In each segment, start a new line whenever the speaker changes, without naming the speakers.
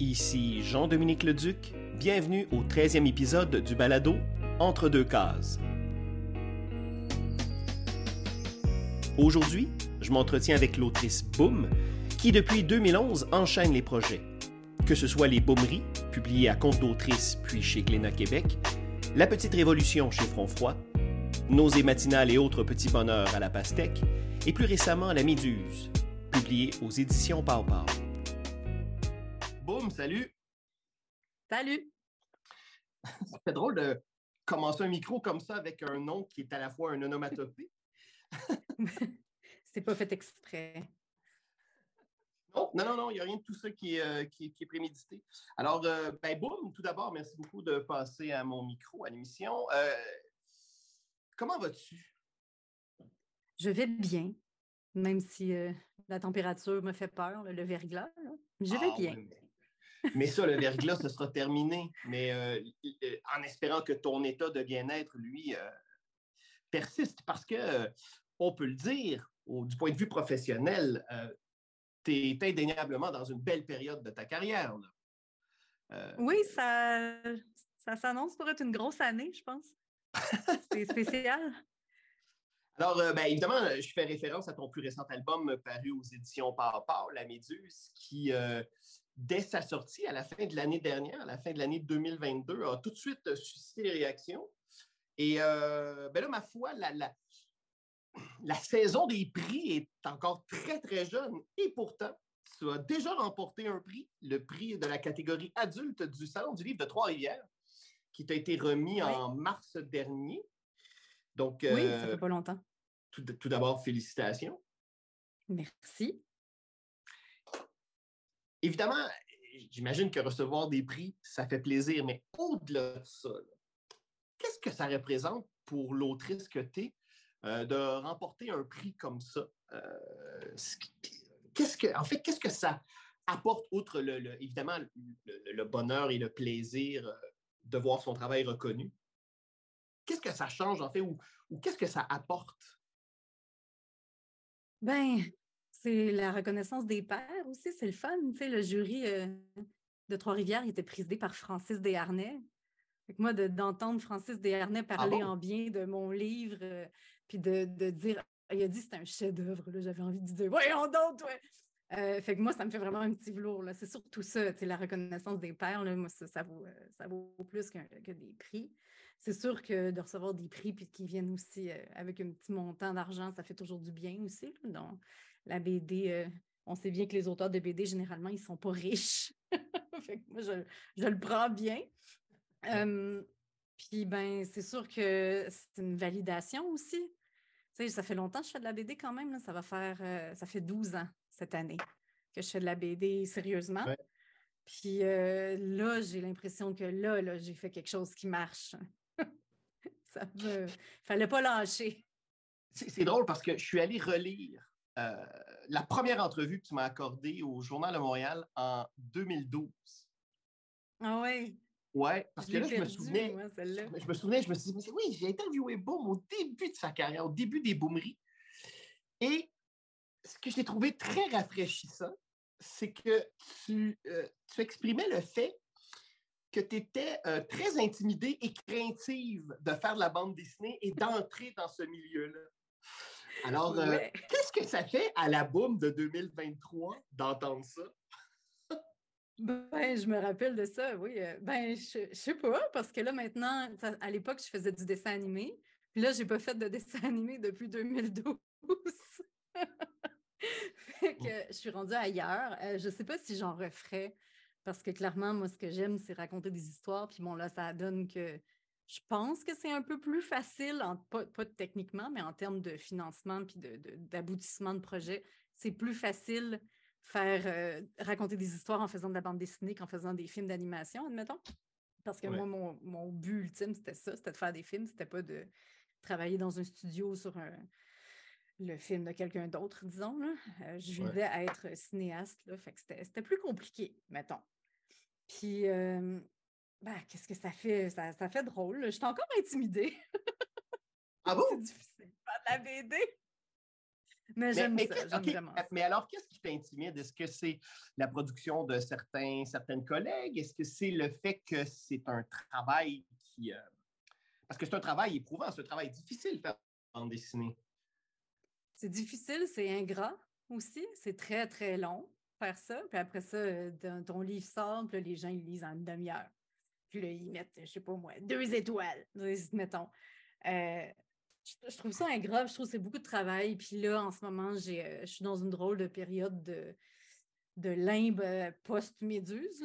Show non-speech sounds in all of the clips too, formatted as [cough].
Ici Jean-Dominique Leduc, bienvenue au 13e épisode du balado Entre deux cases. Aujourd'hui, je m'entretiens avec l'autrice Boom, qui depuis 2011 enchaîne les projets. Que ce soit Les Baumeries, publiées à compte d'autrice puis chez Glénat Québec, La Petite Révolution chez Froid, Nausées matinales et autres petits bonheurs à la pastèque, et plus récemment La Méduse, publiée aux éditions Pau. Salut!
Salut! [laughs]
C'est drôle de commencer un micro comme ça avec un nom qui est à la fois un onomatopée. [laughs]
C'est pas fait exprès.
Non, non, non, il n'y a rien de tout ça qui est, euh, qui, est prémédité. Alors, euh, ben, boum, tout d'abord, merci beaucoup de passer à mon micro, à l'émission. Euh, comment vas-tu?
Je vais bien, même si la température me fait peur, le verglas. Je vais ah, bien.
Mais ça, le verglas, ce sera terminé. Mais euh, euh, en espérant que ton état de bien-être, lui, euh, persiste. Parce que, on peut le dire, du point de vue professionnel, tu es indéniablement dans une belle période de ta carrière.
oui, ça, ça s'annonce pour être une grosse année, je pense. C'est [laughs] spécial.
Alors, ben, évidemment, je fais référence à ton plus récent album paru aux éditions Par, La Méduse, qui, dès sa sortie à la fin de l'année dernière, à la fin de l'année 2022, a tout de suite euh, suscité des réactions. Et euh, ben là, ma foi, la, la, saison des prix est encore très, très jeune. Et pourtant, tu as déjà remporté un prix, le prix de la catégorie adulte du Salon du livre de Trois-Rivières, qui t'a été remis en mars dernier.
Donc, oui, ça euh, fait pas longtemps.
tout d'abord, félicitations.
Merci.
Évidemment, j'imagine que recevoir des prix, ça fait plaisir, mais au-delà de ça, qu'est-ce que ça représente pour l'autrice que tu es euh, de remporter un prix comme ça? Euh, qu'est-ce que, en fait, qu'est-ce que ça apporte, outre le, évidemment le, bonheur et le plaisir euh, de voir son travail reconnu? Qu'est-ce que ça change, en fait, ou, ou qu'est-ce que ça apporte?
Ben, c'est la reconnaissance des pairs aussi, c'est le fun. Tu sais, le jury euh, de Trois-Rivières était présidé par Francis Desharnais. Fait moi, d'entendre Francis Desharnais ah parler en bien de mon livre, euh, puis de, dire, il a dit c'est un chef-d'œuvre, j'avais envie de dire, voyons donc, ouais. Euh, fait que moi, ça me fait vraiment un petit velours. C'est surtout ça, la reconnaissance des pairs. moi, ça, vaut, ça vaut plus que, des prix. C'est sûr que de recevoir des prix puis qu'ils viennent aussi avec un petit montant d'argent, ça fait toujours du bien aussi. donc, la BD, euh, on sait bien que les auteurs de BD, généralement, ils ne sont pas riches. [laughs] moi, je, le prends bien. puis, ben, c'est sûr que c'est une validation aussi. Tu sais, ça fait longtemps que je fais de la BD quand même. Ça va faire, euh, ça fait 12 ans cette année que je fais de la BD sérieusement. Puis euh, là, j'ai l'impression que là, là j'ai fait quelque chose qui marche. [laughs] ça ne fallait pas lâcher.
C'est drôle parce que je suis allé relire euh, la première entrevue que tu m'as accordée au Journal de Montréal en 2012.
Ah oui?
Ouais, parce que là, je me souvenais. je me souvenais, je me suis dit, oui, j'ai interviewé Boom au début de sa carrière, au début des boomeries. Et ce que j'ai trouvé très rafraîchissant, c'est que tu, euh, tu, exprimais le fait que tu étais euh, très intimidée et craintive de faire de la bande dessinée et d'entrer dans ce milieu-là. Alors, euh, qu'est-ce que ça fait à la boum de 2023 d'entendre ça?
Ben, je me rappelle de ça, oui. Euh, ben, je, je sais pas, parce que là, maintenant, à l'époque, je faisais du dessin animé. Puis là, j'ai pas fait de dessin [laughs] animé depuis 2012. [laughs] fait que je suis rendue ailleurs. Euh, je sais pas si j'en referais, parce que clairement, moi, ce que j'aime, c'est raconter des histoires. Puis bon, là, ça donne que je pense que c'est un peu plus facile, pas, techniquement, mais en termes de financement et d'aboutissement de, projet. C'est plus facile faire euh, raconter des histoires en faisant de la bande dessinée qu'en faisant des films d'animation, admettons. Parce que moi, mon, but ultime, c'était ça, c'était de faire des films, c'était pas de travailler dans un studio sur le film de quelqu'un d'autre, disons. Euh, je voulais être cinéaste, là, fait que c'était plus compliqué, mettons. Puis, euh, ben, qu'est-ce que ça fait? Ça, fait drôle. Je suis encore intimidée.
Ah [laughs] bon?
c'est difficile de faire de la BD. Mais j'aime ça, vraiment
Mais alors, qu'est-ce qui t'intimide? Est-ce que c'est la production de certains, certaines collègues? Est-ce que c'est le fait que c'est un travail qui... Euh, parce que c'est un travail éprouvant, c'est un travail difficile faire bande dessinée.
C'est difficile, c'est ingrat aussi. C'est très, très long faire ça. Puis après ça, euh, ton livre sort, puis les gens ils lisent en une demi-heure. Puis là, ils mettent, je sais pas moi, deux étoiles, mettons. Euh, je, trouve ça ingrat, je trouve que c'est beaucoup de travail. Puis là, en ce moment, euh, je suis dans une drôle de période de, de limbe post-méduse.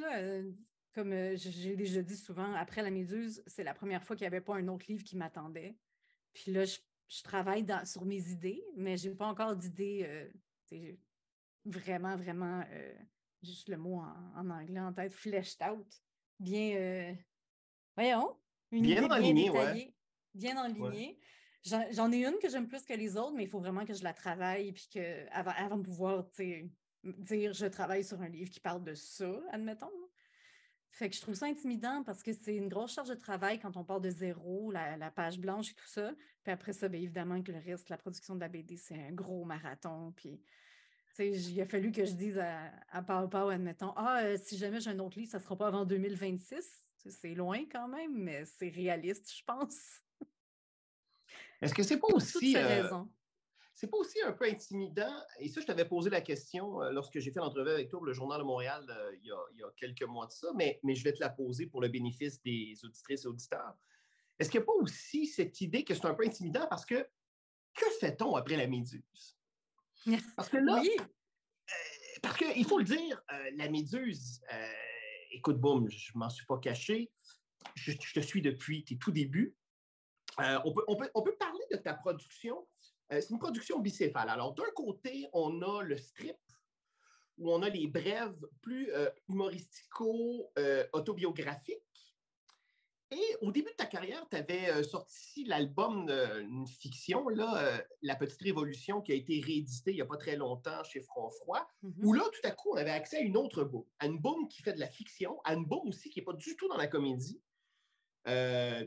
Comme j'ai déjà dit souvent, après la méduse, c'est la première fois qu'il n'y avait pas un autre livre qui m'attendait. Puis là, je, travaille sur mes idées, mais je n'ai pas encore d'idées vraiment, vraiment, euh, juste le mot en, anglais en tête, fleshed out. Bien, euh, voyons,
une bien idée bien
bien enlignée. J'en ai une que j'aime plus que les autres, mais il faut vraiment que je la travaille puis que avant, avant de pouvoir dire je travaille sur un livre qui parle de ça, admettons. Fait que je trouve ça intimidant parce que c'est une grosse charge de travail quand on part de zéro, la, page blanche et tout ça. Puis après ça, bien évidemment que le reste, la production de la BD, c'est un gros marathon. Puis il a fallu que je dise à, à Pau admettons, ah, euh, si jamais j'ai un autre livre, ça ne sera pas avant 2026. C'est loin quand même, mais c'est réaliste, je pense.
Est-ce que c'est pas aussi. Euh, c'est pas aussi un peu intimidant? Et ça, je t'avais posé la question euh, lorsque j'ai fait l'entrevue avec toi pour le Journal de Montréal il, y a, quelques mois de ça, mais, mais je vais te la poser pour le bénéfice des auditrices et auditeurs. Est-ce qu'il n'y a pas aussi cette idée que c'est un peu intimidant parce que que fait-on après la méduse? [laughs] Parce que là, oui. Euh, parce qu'il faut le dire, euh, la méduse, euh, écoute, boum, je m'en suis pas caché. Je, te suis depuis tes tout débuts. On peut, on, peut, on, peut, parler de ta production. c'est une production bicéphale. Alors, d'un côté, on a le strip, où on a les brèves plus humoristico-autobiographiques. Et au début de ta carrière, tu avais euh, sorti l'album d'une fiction, là, euh, La Petite Révolution, qui a été réédité il n'y a pas très longtemps chez Front Froid, mm-hmm. où là, tout à coup, on avait accès à une autre boum, à une boum qui fait de la fiction, à une boum aussi qui n'est pas du tout dans la comédie. Euh,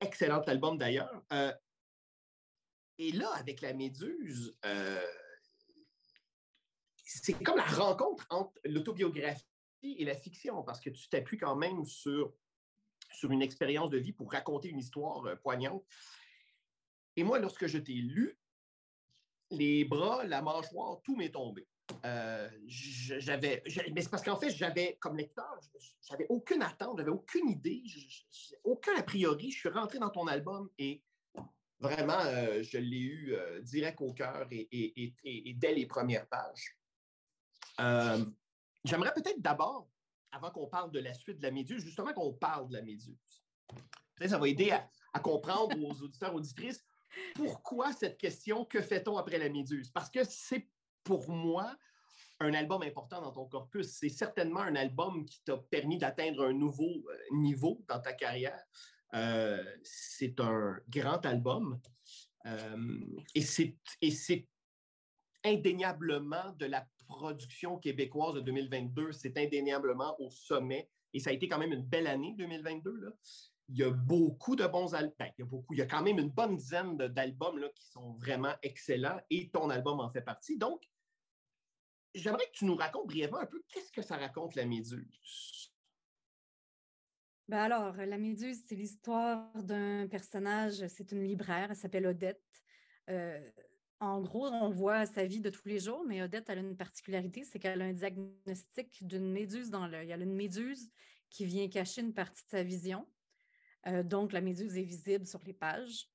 excellent album d'ailleurs. et là, avec La Méduse, c'est comme la rencontre entre l'autobiographie et la fiction, parce que tu t'appuies quand même sur sur une expérience de vie pour raconter une histoire euh, poignante. Et moi, lorsque je t'ai lu, les bras, la mâchoire, tout m'est tombé. Euh, j'avais, mais c'est parce qu'en fait, j'avais, comme lecteur, j'avais aucune attente, j'avais aucune idée, aucun a priori. Je suis rentré dans ton album et vraiment, euh, je l'ai eu direct au cœur et, et, dès les premières pages. J'aimerais peut-être d'abord avant qu'on parle de la suite de la méduse, justement qu'on parle de la méduse. Ça va aider à, comprendre aux auditeurs, auditrices, pourquoi cette question, que fait-on après la méduse? Parce que c'est pour moi un album important dans ton corpus. C'est certainement un album qui t'a permis d'atteindre un nouveau euh, niveau dans ta carrière. Euh, c'est un grand album. Euh, et c'est indéniablement de la production québécoise de 2022, c'est indéniablement au sommet. Et ça a été quand même une belle année 2022. Il y a beaucoup de bons albums. Ben, il, y a il y a quand même une bonne dizaine d'albums qui sont vraiment excellents et ton album en fait partie. Donc, j'aimerais que tu nous racontes brièvement un peu qu'est-ce que ça raconte la Méduse?
Ben alors, la Méduse, c'est l'histoire d'un personnage, c'est une libraire, elle s'appelle Odette. Euh, en gros, on voit sa vie de tous les jours, mais Odette, a une particularité, c'est qu'elle a un diagnostic d'une méduse dans l'œil. Elle a une méduse qui vient cacher une partie de sa vision. Euh, donc, la méduse est visible sur les pages.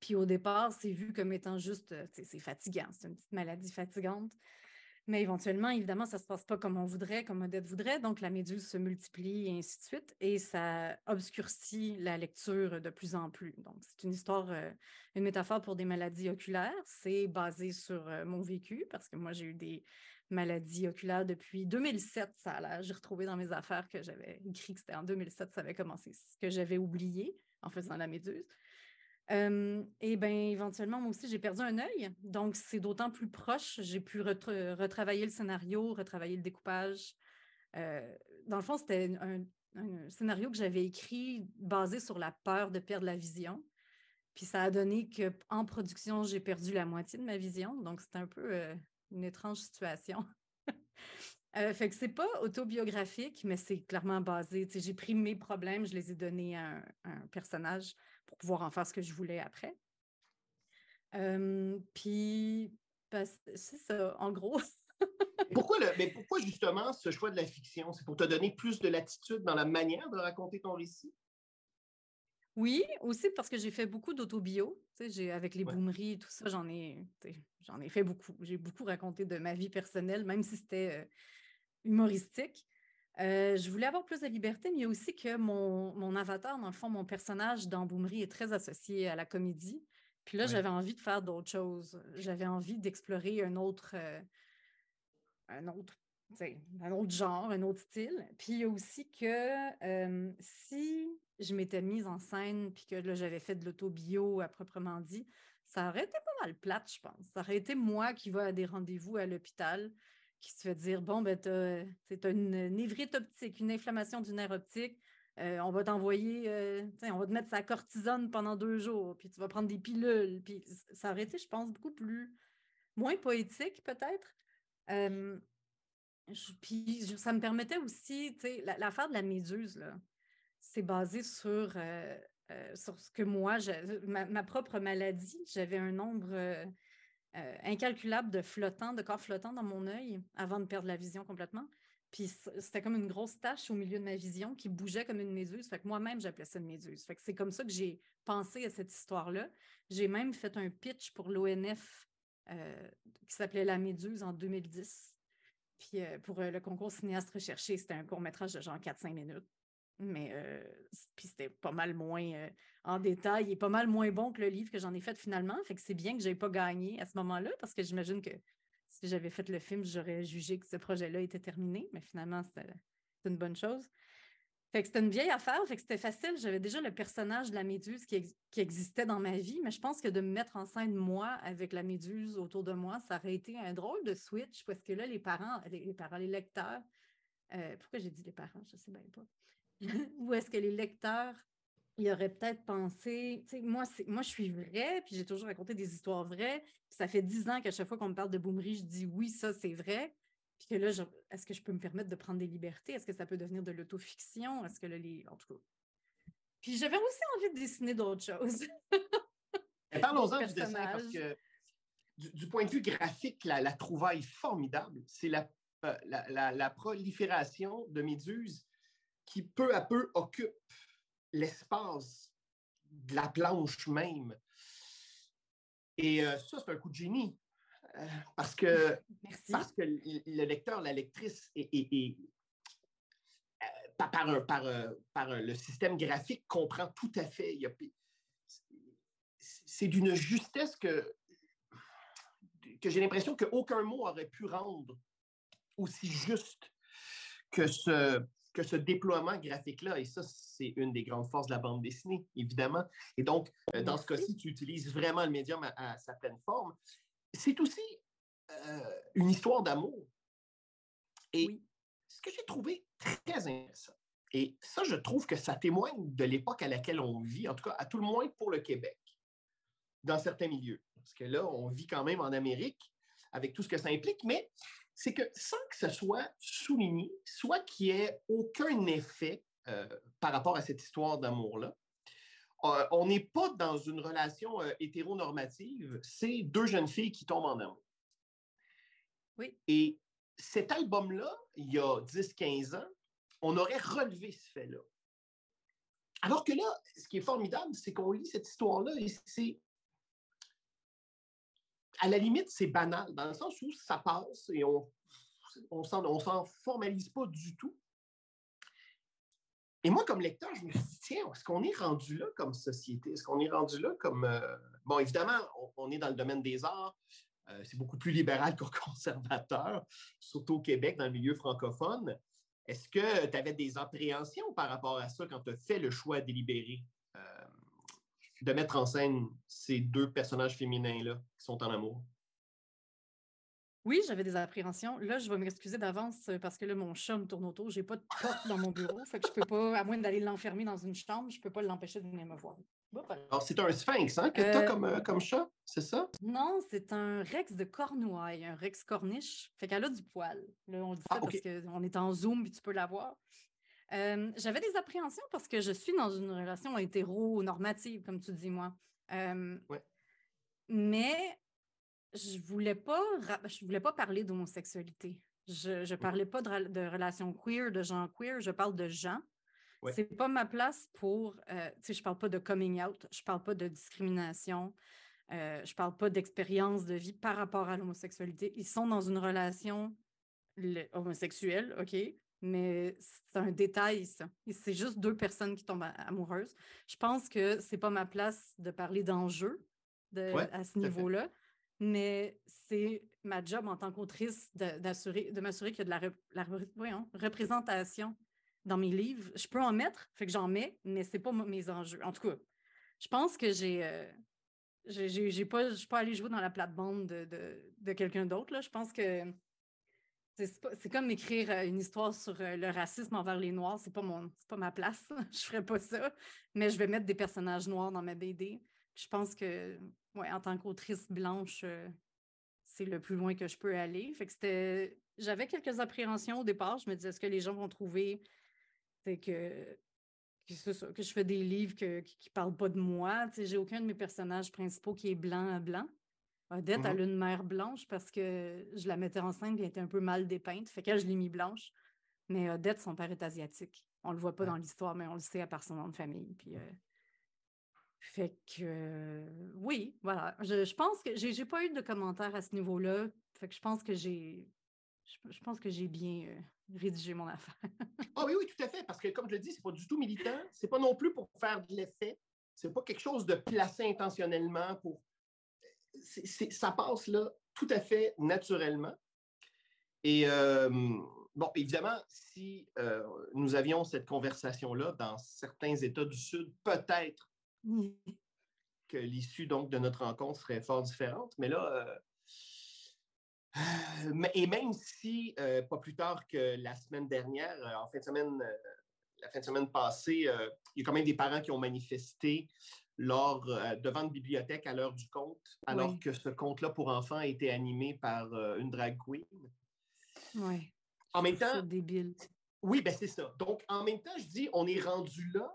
Puis au départ, c'est vu comme étant juste, euh, c'est fatigant, c'est une petite maladie fatigante. Mais éventuellement, évidemment, ça ne se passe pas comme on voudrait, comme Odette voudrait. Donc, la méduse se multiplie et ainsi de suite. Et ça obscurcit la lecture de plus en plus. Donc, c'est une histoire, euh, une métaphore pour des maladies oculaires. C'est basé sur euh, mon vécu parce que moi, j'ai eu des maladies oculaires depuis 2007. Ça J'ai retrouvé dans mes affaires que j'avais écrit que c'était en 2007, ça avait commencé, que j'avais oublié en faisant la méduse et bien, éventuellement, moi aussi, j'ai perdu un œil. Donc, c'est d'autant plus proche. J'ai pu retravailler le scénario, retravailler le découpage. dans le fond, c'était un, scénario que j'avais écrit basé sur la peur de perdre la vision. Puis ça a donné qu'en production, j'ai perdu la moitié de ma vision. Donc, c'est un peu une étrange situation. [laughs] fait que c'est pas autobiographique, mais c'est clairement basé. J'ai pris mes problèmes, je les ai donnés à un, personnage pour pouvoir en faire ce que je voulais après. puis, c'est ça, en gros. [laughs]
pourquoi, le, mais pourquoi justement ce choix de la fiction? C'est pour te donner plus de latitude dans la manière de raconter ton récit?
Oui, aussi parce que j'ai fait beaucoup d'autobio. Avec les boomeries et tout ça, j'en ai, j'en ai fait beaucoup. J'ai beaucoup raconté de ma vie personnelle, même si c'était euh, humoristique. Euh, je voulais avoir plus de liberté, mais aussi que mon, mon, avatar, dans le fond, mon personnage dans Boomerie est très associé à la comédie. Puis là, j'avais envie de faire d'autres choses. J'avais envie d'explorer un autre, euh, un autre un autre genre, un autre style. Puis il y a aussi que si je m'étais mise en scène puis que là, j'avais fait de l'auto-bio à proprement dit, ça aurait été pas mal plate, je pense. Ça aurait été moi qui va à des rendez-vous à l'hôpital, qui se fait dire Bon, ben, as, une névrite optique, une inflammation du nerf optique. Euh, on va t'envoyer, euh, on va te mettre sa cortisone pendant deux jours, puis tu vas prendre des pilules. Puis ça aurait été, je pense, beaucoup plus, moins poétique peut-être. puis ça me permettait aussi, l'affaire de la méduse, c'est basé sur, euh, euh, sur ce que moi, ma, propre maladie. J'avais un nombre euh, incalculable de flottants, de corps flottants dans mon œil avant de perdre la vision complètement. Puis c'était comme une grosse tache au milieu de ma vision qui bougeait comme une méduse. Fait que moi-même, j'appelais ça une méduse. Fait que c'est comme ça que j'ai pensé à cette histoire-là. J'ai même fait un pitch pour l'ONF qui s'appelait La Méduse en 2010. Puis pour le concours cinéaste recherché, c'était un court-métrage de genre 4-5 minutes mais euh, c'était pas mal moins euh, en détail et pas mal moins bon que le livre que j'en ai fait finalement. Fait que c'est bien que je n'ai pas gagné à ce moment-là parce que j'imagine que si j'avais fait le film, j'aurais jugé que ce projet-là était terminé, mais finalement, c'était une bonne chose. Fait que c'était une vieille affaire, fait que c'était facile. J'avais déjà le personnage de la méduse qui, existait dans ma vie, mais je pense que de me mettre en scène, moi, avec la méduse autour de moi, ça aurait été un drôle de switch parce que là, les parents, les, parents, les lecteurs, euh, pourquoi j'ai dit les parents, je ne sais bien pas. [laughs] Ou est-ce que les lecteurs, ils auraient peut-être pensé, tu sais, moi, moi, je suis vrai, puis j'ai toujours raconté des histoires vraies. ça fait dix ans qu'à chaque fois qu'on me parle de Boomery, je dis oui, ça, c'est vrai. Puis que là, est-ce que je peux me permettre de prendre des libertés? Est-ce que ça peut devenir de l'autofiction? Est-ce que là, les. En tout cas. Puis j'avais aussi envie de dessiner d'autres choses. [laughs]
Parlons-en du dessin parce que du, point de vue graphique, la, trouvaille formidable, c'est la, euh, la, la, prolifération de méduses qui peu à peu occupe l'espace de la planche même. Et euh, ça, c'est un coup de génie. Euh, parce, que, [laughs] parce que le lecteur, la lectrice est, euh, par, par, par, le système graphique comprend tout à fait. C'est d'une justesse que, que j'ai l'impression qu'aucun mot aurait pu rendre aussi juste que ce, que ce déploiement graphique-là. Et ça, c'est une des grandes forces de la bande dessinée, évidemment. Et donc, euh, dans ce cas-ci, tu utilises vraiment le médium à, sa pleine forme. C'est aussi euh, une histoire d'amour. Et ce que j'ai trouvé très intéressant, et ça, je trouve que ça témoigne de l'époque à laquelle on vit, en tout cas, à tout le moins pour le Québec, dans certains milieux. Parce que là, on vit quand même en Amérique avec tout ce que ça implique, mais c'est que sans que ce soit souligné, soit qu'il n'y ait aucun effet euh, par rapport à cette histoire d'amour-là, euh, on n'est pas dans une relation euh, hétéronormative, c'est deux jeunes filles qui tombent en amour.
Oui.
Et cet album-là, il y a 10-15 ans, on aurait relevé ce fait-là. Alors que là, ce qui est formidable, c'est qu'on lit cette histoire-là et c'est à la limite, c'est banal, dans le sens où ça passe et on on s'en formalise pas du tout. Et moi, comme lecteur, je me suis dit, tiens, est-ce qu'on est rendu là comme société? Est-ce qu'on est rendu là comme... Euh, bon, évidemment, on, est dans le domaine des arts. Euh, c'est beaucoup plus libéral qu'au [laughs] conservateur, surtout au Québec, dans le milieu francophone. Est-ce que tu avais des appréhensions par rapport à ça quand tu as fait le choix délibéré? De mettre en scène ces deux personnages féminins-là qui sont en amour?
Oui, j'avais des appréhensions. Là, je vais m'excuser d'avance euh, parce que là, mon chat me tourne autour. Je n'ai pas de porte dans mon bureau. fait que je peux pas, à moins d'aller l'enfermer dans une chambre, je ne peux pas l'empêcher de venir me voir.
Alors, c'est un sphinx hein, que tu as comme, comme chat, c'est ça?
Non, c'est un rex de Cornouailles, un rex corniche. Fait qu'elle a du poil. Là, on dit ça ah, parce qu'on est en Zoom et tu peux la voir. J'avais des appréhensions parce que je suis dans une relation hétéro-normative, comme tu dis, moi. Mais je voulais pas, je voulais pas parler d'homosexualité. Je ne parlais pas de, de, relations queer, de gens queer, je parle de gens. Ce C'est pas ma place pour, euh, tu sais, je parle pas de coming out, je parle pas de discrimination, euh, je parle pas d'expérience de vie par rapport à l'homosexualité. Ils sont dans une relation homosexuelle, OK, mais c'est un détail, ça. C'est juste deux personnes qui tombent amoureuses. Je pense que c'est pas ma place de parler d'enjeux à ce niveau-là, mais c'est ma job en tant qu'autrice d'assurer, de m'assurer qu'il y a de la, représentation dans mes livres. Je peux en mettre, fait que j'en mets, mais c'est pas mes enjeux. En tout cas, je pense que j'ai. Euh, j'ai pas, je suis pas allée jouer dans la plate-bande de, de, quelqu'un d'autre. Je pense que c'est comme écrire une histoire sur le racisme envers les Noirs. C'est pas, mon, pas ma place. [laughs] je ferais pas ça. Mais je vais mettre des personnages noirs dans ma BD. Je pense que, ouais, en tant qu'autrice blanche, c'est le plus loin que je peux aller. Fait que c'était. J'avais quelques appréhensions au départ. Je me disais, est-ce que les gens vont trouver que, que, que je fais des livres qui ne parlent pas de moi? J'ai aucun de mes personnages principaux qui est blanc à blanc. Odette, elle a une mère blanche parce que je la mettais enceinte et elle était un peu mal dépeinte. Fait que je l'ai mis blanche. Mais Odette, son père est asiatique. On ne le voit pas dans l'histoire, mais on le sait à part son nom de famille. Puis, euh, fait que oui, voilà. Je, pense que j'ai pas eu de commentaires à ce niveau-là. Fait que je pense que j'ai je, pense que j'ai bien euh, rédigé mon affaire.
ah oui, oui, tout à fait. Parce que comme je le dis, c'est pas du tout militant. C'est pas non plus pour faire de l'effet. C'est pas quelque chose de placé intentionnellement pour. Ça passe là tout à fait naturellement. Et bon, évidemment, si euh, nous avions cette conversation-là dans certains États du Sud, peut-être que l'issue donc de notre rencontre serait fort différente. Mais là, euh, euh, et même si, euh, pas plus tard que la semaine dernière, en fin de semaine, la fin de semaine passée, il y a quand même des parents qui ont manifesté lors, devant une bibliothèque à l'heure du conte, alors que ce conte-là pour enfants a été animé par une drag queen.
Oui.
En même temps.
Débile.
Oui, ben c'est ça. Donc, en même temps, je dis, on est rendu là,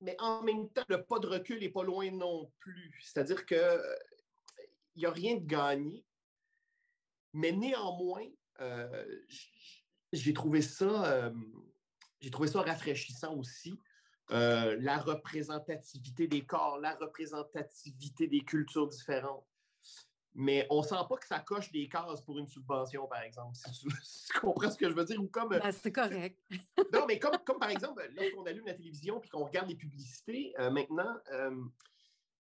mais en même temps, le pas de recul n'est pas loin non plus. C'est-à-dire qu'il n'y a rien de gagné. Mais néanmoins, euh, j'ai trouvé ça, euh, j'ai trouvé ça rafraîchissant aussi. Euh, la représentativité des corps, la représentativité des cultures différentes. Mais on ne sent pas que ça coche des cases pour une subvention, par exemple, si tu, [laughs] comprends ce que je veux dire? Ou comme,
ben, c'est correct. [laughs]
non, mais comme, comme par exemple, lorsqu'on allume la télévision et qu'on regarde les publicités, maintenant,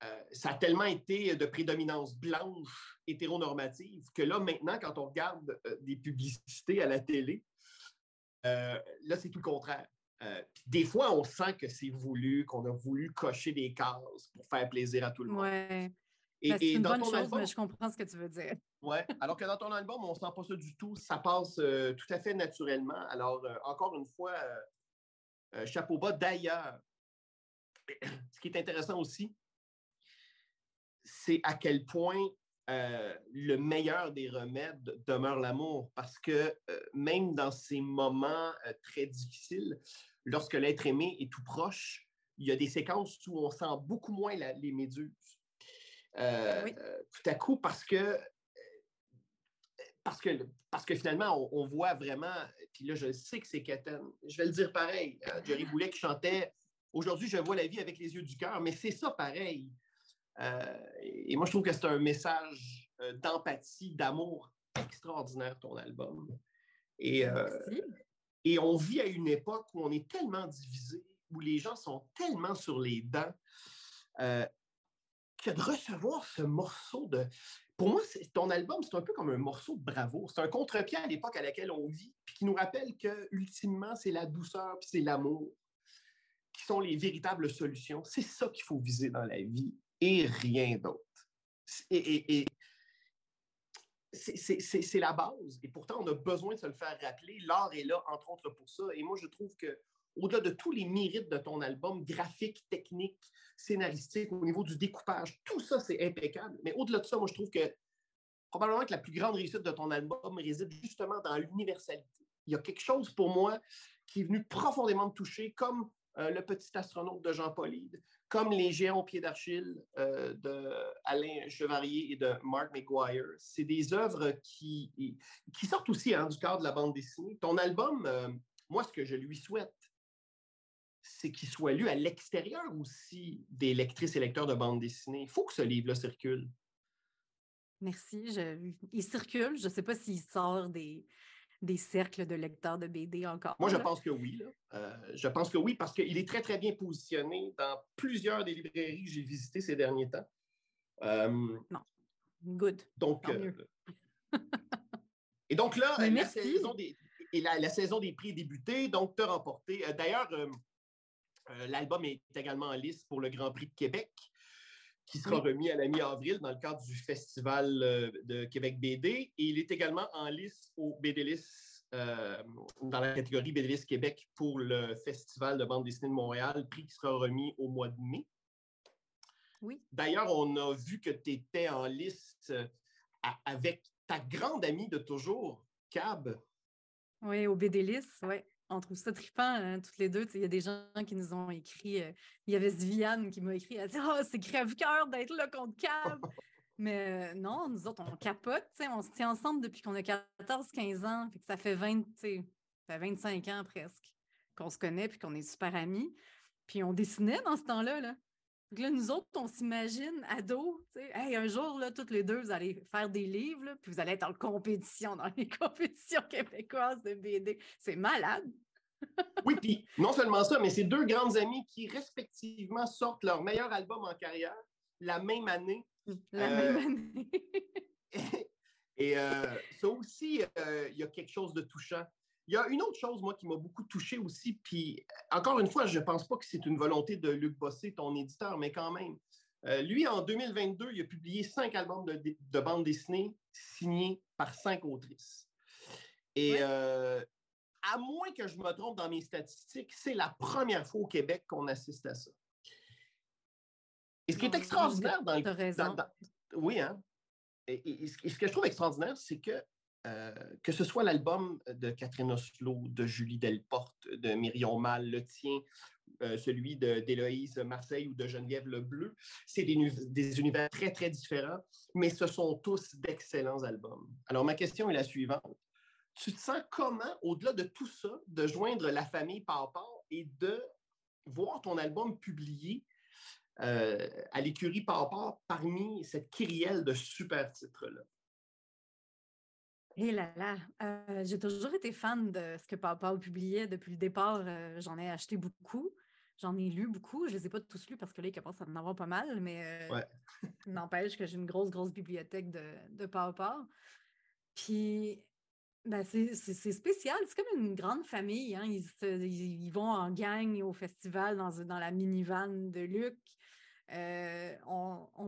euh, ça a tellement été de prédominance blanche, hétéronormative, que là, maintenant, quand on regarde euh, des publicités à la télé, euh, là, c'est tout le contraire. Des fois, on sent que c'est voulu, qu'on a voulu cocher des cases pour faire plaisir à tout le monde.
Ouais. Et, ben, c'est une bonne chose, mais je comprends ce que tu veux dire.
Oui, alors que dans ton album, on ne sent pas ça du tout. Ça passe tout à fait naturellement. Alors, encore une fois, chapeau bas. D'ailleurs, [clears throat] ce qui est intéressant aussi, c'est à quel point euh, le meilleur des remèdes demeure l'amour, parce que euh, même dans ces moments euh, très difficiles, lorsque l'être aimé est tout proche, il y a des séquences où on sent beaucoup moins les méduses. Tout à coup, parce que parce que, parce que finalement, on, voit vraiment, puis là, je sais que c'est Keten, je vais le dire pareil, Jerry [laughs] Boulet qui chantait Aujourd'hui, je vois la vie avec les yeux du cœur, mais c'est ça pareil. Euh, et moi, je trouve que c'est un message euh, d'empathie, d'amour extraordinaire, ton album. Et, euh, et on vit à une époque où on est tellement divisé, où les gens sont tellement sur les dents, que de recevoir ce morceau de... Pour moi, ton album, c'est un peu comme un morceau de bravo. C'est un contre-pied à l'époque à laquelle on vit, puis qui nous rappelle que, ultimement, c'est la douceur, puis c'est l'amour qui sont les véritables solutions. C'est ça qu'il faut viser dans la vie et rien d'autre. Et, c'est la base. Et pourtant, on a besoin de se le faire rappeler. L'art est là, entre autres, pour ça. Et moi, je trouve que au-delà de tous les mérites de ton album, graphique, technique, scénaristique, au niveau du découpage, tout ça, c'est impeccable. Mais au-delà de ça, moi, je trouve que probablement que la plus grande réussite de ton album réside justement dans l'universalité. Il y a quelque chose pour moi qui est venu profondément me toucher, comme euh, Le petit astronaute de Jean Paulide, comme Les géants au pied d'Achille euh, de Alain Chevalier et de Mark McGuire. C'est des œuvres qui, qui sortent aussi hein, du cadre de la bande dessinée. Ton album, euh, moi, ce que je lui souhaite, c'est qu'il soit lu à l'extérieur aussi des lectrices et lecteurs de bande dessinée. Il faut que ce livre-là circule.
Merci. Il circule. Je ne sais pas s'il sort des, des cercles de lecteurs de BD encore.
Moi, je pense que oui. Euh, je pense que oui, parce qu'il est très, très bien positionné dans plusieurs des librairies que j'ai visitées ces derniers temps.
Euh, non. Good.
Donc, euh, et donc là, la saison, des, et la, saison des prix est débutée, donc tu as remporté. D'ailleurs, l'album est également en liste pour le Grand Prix de Québec qui sera remis à la mi-avril dans le cadre du Festival euh, de Québec BD. Et il est également en lice au BD euh, dans la catégorie BD Québec pour le Festival de bande dessinée de Montréal, prix qui sera remis au mois de mai.
Oui.
D'ailleurs, on a vu que tu étais en liste euh, avec ta grande amie de toujours, Cab.
Oui, au BD oui on trouve ça trippant, hein, toutes les deux. Il y a des gens qui nous ont écrit. Euh, il y avait Viviane qui m'a écrit. Elle a dit oh, c'est crève-cœur d'être là contre Cab. Mais euh, non, nous autres, on capote. On se tient ensemble depuis qu'on a 14-15 ans. ça fait 20, ça 25 ans presque qu'on se connaît puis qu'on est super amis. Puis on dessinait dans ce temps-là. Là. Donc là, nous autres, on s'imagine, ados, hey, un jour, là, toutes les deux, vous allez faire des livres, puis vous allez être en compétition dans les [laughs] compétitions québécoises de BD. C'est malade.
oui, puis non seulement ça, mais c'est deux grandes amies qui, respectivement, sortent leur meilleur album en carrière la même année.
La même euh, année. [laughs]
et euh, ça aussi, euh, il y a quelque chose de touchant. Il y a une autre chose, moi, qui m'a beaucoup touché aussi, puis encore une fois, je ne pense pas que c'est une volonté de Luc Bossé, ton éditeur, mais quand même. Euh, lui, en 2022, il a publié cinq albums de, de bande dessinée signés par cinq autrices. Et euh, à moins que je me trompe dans mes statistiques, c'est la première fois au Québec qu'on assiste à ça. Et ce qui est extraordinaire dans le. oui, hein? et, ce que je trouve extraordinaire, c'est que euh, que ce soit l'album de Catherine Oslo, de Julie Delporte, de Myrion Mal, le tien, euh, celui d'Héloïse Marseille ou de Geneviève Lebleu, c'est des, univers très, très différents, mais ce sont tous d'excellents albums. Alors, ma question est la suivante. Tu te sens comment, au-delà de tout ça, de joindre la famille Papa et de voir ton album publié euh, à l'écurie Papa parmi cette kyrielle de super titres-là?
Et là là, euh, j'ai toujours été fan de ce que Papa publiait depuis le départ. Euh, j'en ai acheté beaucoup. J'en ai lu beaucoup. Je ne les ai pas tous lus parce que là, il commence à en avoir pas mal, mais euh, [laughs] n'empêche que j'ai une grosse, grosse bibliothèque de, de Papa. Puis, ben, c'est spécial. C'est comme une grande famille. Hein. Ils, ils, vont en gang au festival dans, dans la minivan de Luc. Euh,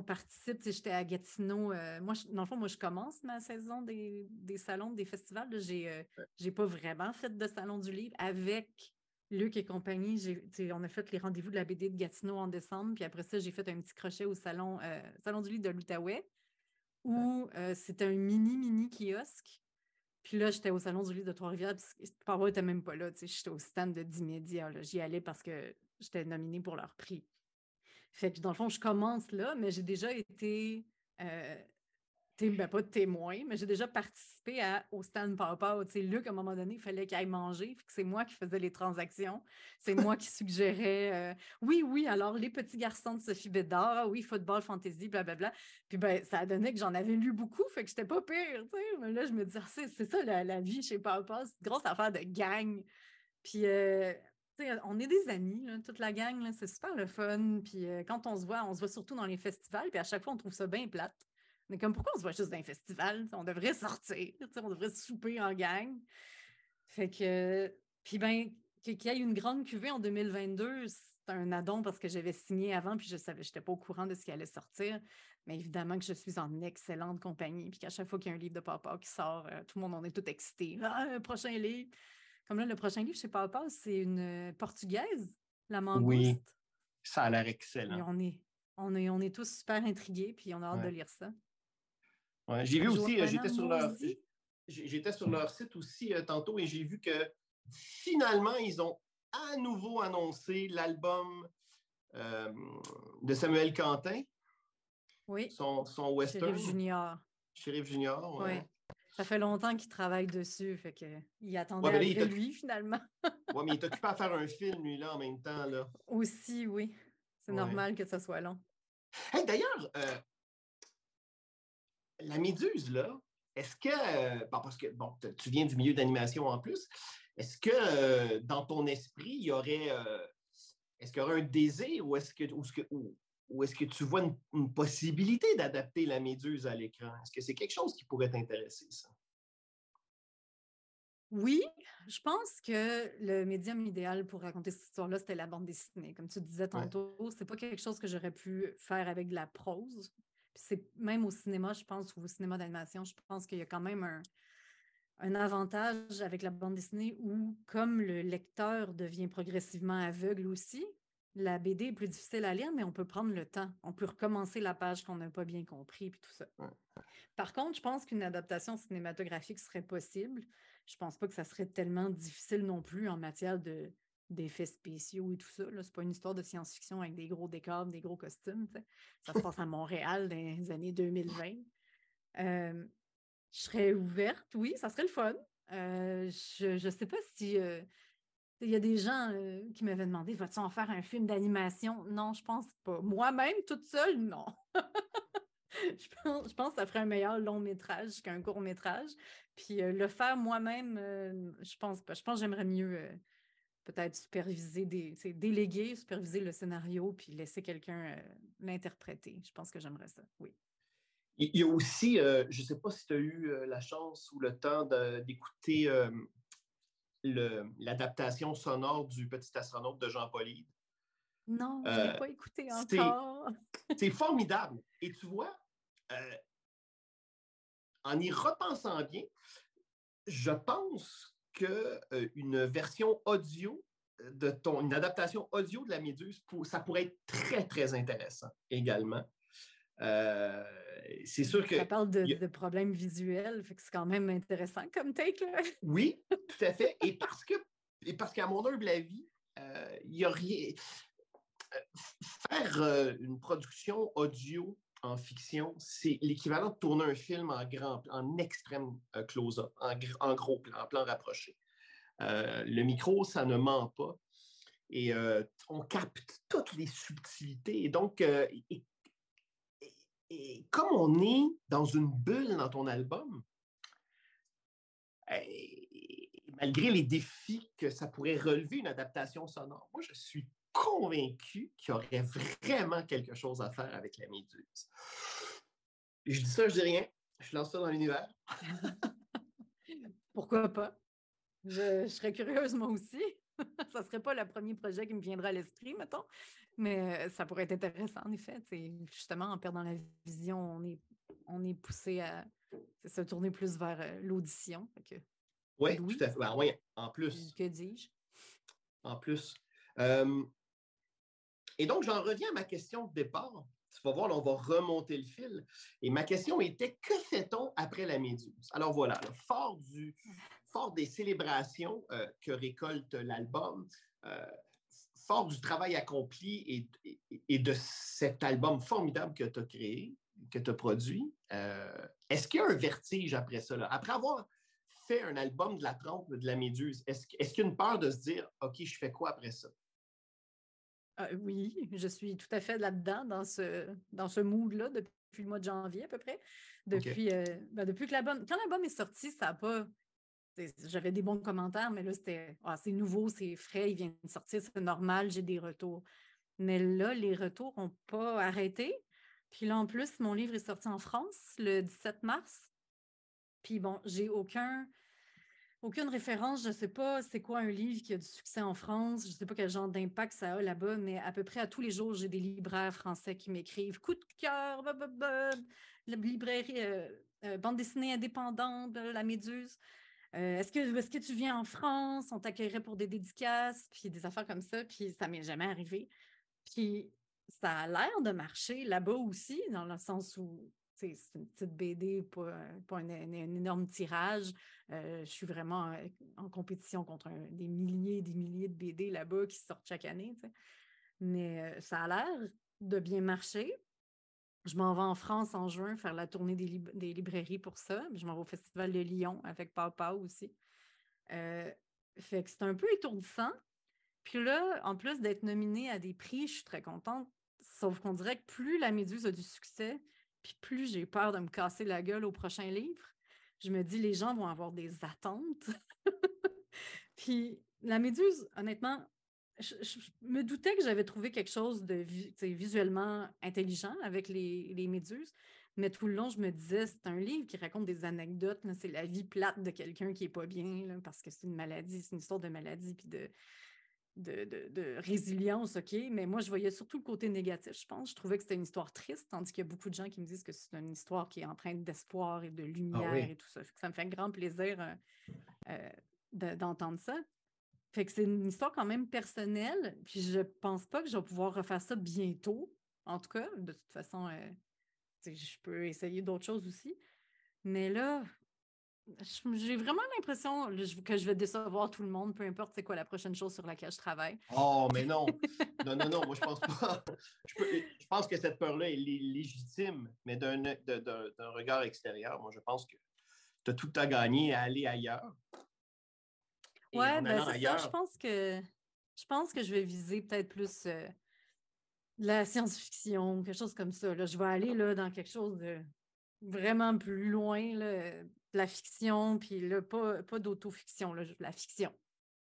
on, participe, j'étais à Gatineau. Euh, moi, dans le fond, moi, je commence ma saison des, salons, des festivals. Je n'ai euh, pas vraiment fait de salon du livre. Avec Luc et compagnie, on a fait les rendez-vous de la BD de Gatineau en décembre. Puis après ça, j'ai fait un petit crochet au salon, salon du livre de l'Outaouais, où c'était un mini, mini kiosque. Puis là, j'étais au salon du livre de Trois-Rivières. Puis n'était même pas là. J'étais au stand de 10 médias. J'y allais parce que j'étais nominée pour leur prix. Fait que dans le fond, je commence là, mais j'ai déjà été, euh, ben, pas témoin, mais j'ai déjà participé à, au stand Papa. Tu sais, Luc, à un moment donné, il fallait qu'il aille manger. c'est moi qui faisais les transactions. C'est moi qui suggérais, euh, oui, oui, alors les petits garçons de Sophie Bédard, oui, football, fantasy, blablabla. Puis ben, ça a donné que j'en avais lu beaucoup, fait que j'étais pas pire. Tu sais. Mais là, je me disais, ah, c'est ça la, vie chez Papa, c'est une grosse affaire de gang. Puis euh, on est des amis, toute la gang, c'est super le fun. Puis euh, quand on se voit, on se voit surtout dans les festivals, puis à chaque fois, on trouve ça bien plate. Mais comme pourquoi on se voit juste dans les festivals? On devrait [laughs] sortir, on devrait souper en gang. Fait que, puis ben, qu'il y ait une grande cuvée en 2022, c'est un addon parce que j'avais signé avant, puis je savais, j'étais pas au courant de ce qui allait sortir. Mais évidemment que je suis en excellente compagnie, puis qu'à chaque fois qu'il y a un livre de papa qui sort, euh, tout le monde en est tout excité. Ah, un prochain livre. Comme là, le prochain livre chez Papa, c'est une portugaise, la mangouste.
Oui, ça a l'air excellent.
Et on est, on est, on est tous super intrigués, puis on a hâte de lire ça.
Ouais, j'ai vu aussi, euh, j'étais sur leur j'étais sur leur site aussi euh, tantôt et j'ai vu que finalement, ils ont à nouveau annoncé l'album euh, de Samuel Quentin.
Oui.
Son, son western.
Sheriff Junior.
Sheriff Junior, oui.
Ça fait longtemps qu'il travaille dessus, fait que il attendait ouais, lui finalement. [laughs]
oui, mais il est occupé à faire un [laughs] film, lui, là, en même temps. Là.
Aussi, oui. C'est normal que ça soit long.
Hey, D'ailleurs, euh, la méduse, là, est-ce que, euh, parce que, bon, tu viens du milieu d'animation en plus, est-ce que euh, dans ton esprit, il y aurait, est-ce qu'il y aurait un désir ou est-ce que, ou, est-ce que tu vois une, possibilité d'adapter la méduse à l'écran? Est-ce que c'est quelque chose qui pourrait t'intéresser, ça?
Oui, je pense que le médium idéal pour raconter cette histoire-là, c'était la bande dessinée. Comme tu disais tantôt, ce c'est pas quelque chose que j'aurais pu faire avec de la prose. c'est même au cinéma, je pense, ou au cinéma d'animation, je pense qu'il y a quand même un, un avantage avec la bande dessinée où, comme le lecteur devient progressivement aveugle aussi, la BD est plus difficile à lire, mais on peut prendre le temps. On peut recommencer la page qu'on n'a pas bien compris, puis tout ça. Par contre, je pense qu'une adaptation cinématographique serait possible. Je pense pas que ça serait tellement difficile non plus en matière de d'effets spéciaux et tout ça. Ce n'est pas une histoire de science-fiction avec des gros décors, des gros costumes. Ça se [laughs] passe à Montréal dans les années 2020. Euh, je serais ouverte, oui, ça serait le fun. Euh, je ne sais pas si euh, il y a des gens euh, qui m'avaient demandé vas-tu en faire un film d'animation? Non, je pense pas. Moi-même, toute seule, non. [laughs] je, pense, que ça ferait un meilleur long métrage qu'un court métrage. Puis euh, le faire moi-même, euh, je pense pas. Je pense que j'aimerais mieux peut-être superviser, des, déléguer, superviser le scénario, puis laisser quelqu'un l'interpréter. Je pense que j'aimerais ça, oui.
Il y a aussi, je ne sais pas si tu as eu la chance ou le temps d'écouter l'adaptation sonore du Petit astronaute de Jean Paulide.
Non, je ne l'ai euh, pas écouté encore. [laughs]
C'est formidable. Et tu vois, euh, en y repensant bien, je pense qu'une euh, version audio de ton, une adaptation audio de la Méduse, ça pourrait être très, très intéressant également. Euh, c'est sûr que.
Ça parle de, problèmes visuels, fait que c'est quand même intéressant comme take. [laughs]
Oui, tout à fait. Et parce que, et parce qu'à mon humble avis, euh, il n'y a rien. Euh, faire une production audio en fiction, c'est l'équivalent de tourner un film en grand, en extrême close-up, en, gros plan, en plan rapproché. le micro, ça ne ment pas. Et on capte toutes les subtilités. Et donc, et comme on est dans une bulle dans ton album, malgré les défis que ça pourrait relever une adaptation sonore, moi, je suis convaincu qu'il y aurait vraiment quelque chose à faire avec la méduse. je dis ça, je dis rien. Je lance ça dans l'univers. [laughs]
Pourquoi pas? Je, serais curieuse, moi aussi. [laughs] ça ne serait pas le premier projet qui me viendrait à l'esprit, mettons. Mais ça pourrait être intéressant, en effet. Justement, en perdant la vision, on est, on est poussé à se tourner plus vers l'audition.
Oui, tout à fait. Ben oui, en plus.
Que dis-je?
En plus. et donc, j'en reviens à ma question de départ. Tu vas voir, on va remonter le fil. Et ma question était que fait-on après la méduse? Alors voilà, fort, du, [laughs] fort des célébrations que récolte l'album, fort du travail accompli et, de cet album formidable que tu as créé, que tu as produit, euh, est-ce qu'il y a un vertige après ça? Après avoir fait un album de la trompe, de la méduse, est-ce, qu'il y a une peur de se dire, OK, je fais quoi après ça?
Euh, oui, je suis tout à fait là-dedans, dans ce, dans ce mood-là, depuis le mois de janvier à peu près. Depuis, euh, ben, depuis que l'album, quand l'album est sorti, ça n'a pas j'avais des bons commentaires, mais là, c'était ah, c'est nouveau, c'est frais, il vient de sortir, c'est normal, j'ai des retours. Mais là, les retours n'ont pas arrêté. Puis là, en plus, mon livre est sorti en France le 17 mars. Puis bon, j'ai aucun, aucune référence. Je ne sais pas c'est quoi un livre qui a du succès en France. Je ne sais pas quel genre d'impact ça a là-bas, mais à peu près à tous les jours, j'ai des libraires français qui m'écrivent coup de cœur, la librairie, euh, euh, bande dessinée indépendante, la Méduse. Est-ce que, est tu viens en France? On t'accueillerait pour des dédicaces, puis des affaires comme ça, puis ça m'est jamais arrivé. Puis ça a l'air de marcher là-bas aussi, dans le sens où c'est une petite BD, pas, un, énorme tirage. je suis vraiment en compétition contre des milliers et des milliers de BD là-bas qui sortent chaque année. Mais ça a l'air de bien marcher. Je m'en vais en France en juin faire la tournée des, librairies pour ça. Je m'en vais au Festival de Lyon avec Papa aussi. fait que c'est un peu étourdissant. Puis là, en plus d'être nominée à des prix, je suis très contente. Sauf qu'on dirait que plus la Méduse a du succès, puis plus j'ai peur de me casser la gueule au prochain livre. Je me dis, les gens vont avoir des attentes. [laughs] puis la Méduse, honnêtement, je, me doutais que j'avais trouvé quelque chose de visuellement intelligent avec les, les, méduses, mais tout le long, je me disais, c'est un livre qui raconte des anecdotes, c'est la vie plate de quelqu'un qui n'est pas bien, parce que c'est une maladie, c'est une histoire de maladie, puis de, de, résilience, OK, mais moi, je voyais surtout le côté négatif, je pense. Je trouvais que c'était une histoire triste, tandis qu'il y a beaucoup de gens qui me disent que c'est une histoire qui est empreinte d'espoir et de ah lumière et tout ça. Ça me fait grand plaisir euh, euh, d'entendre ça. Fait que c'est une histoire quand même personnelle, puis je pense pas que je vais pouvoir refaire ça bientôt. En tout cas, de toute façon, euh, je peux essayer d'autres choses aussi. Mais là, j'ai vraiment l'impression que je vais décevoir tout le monde, peu importe c'est quoi la prochaine chose sur laquelle je travaille.
Oh, mais non. [laughs] non, non, non, moi je pense pas. Je, pense que cette peur-là est légitime, mais d'un regard extérieur, moi je pense que tu as tout à gagner à aller ailleurs.
Ouais, ben c'est ça. Je pense que je pense que je vais viser peut-être plus euh, la science-fiction, quelque chose comme ça. Là. Je vais aller là, dans quelque chose de vraiment plus loin, là, la fiction, puis là, pas, pas d'autofiction, la fiction.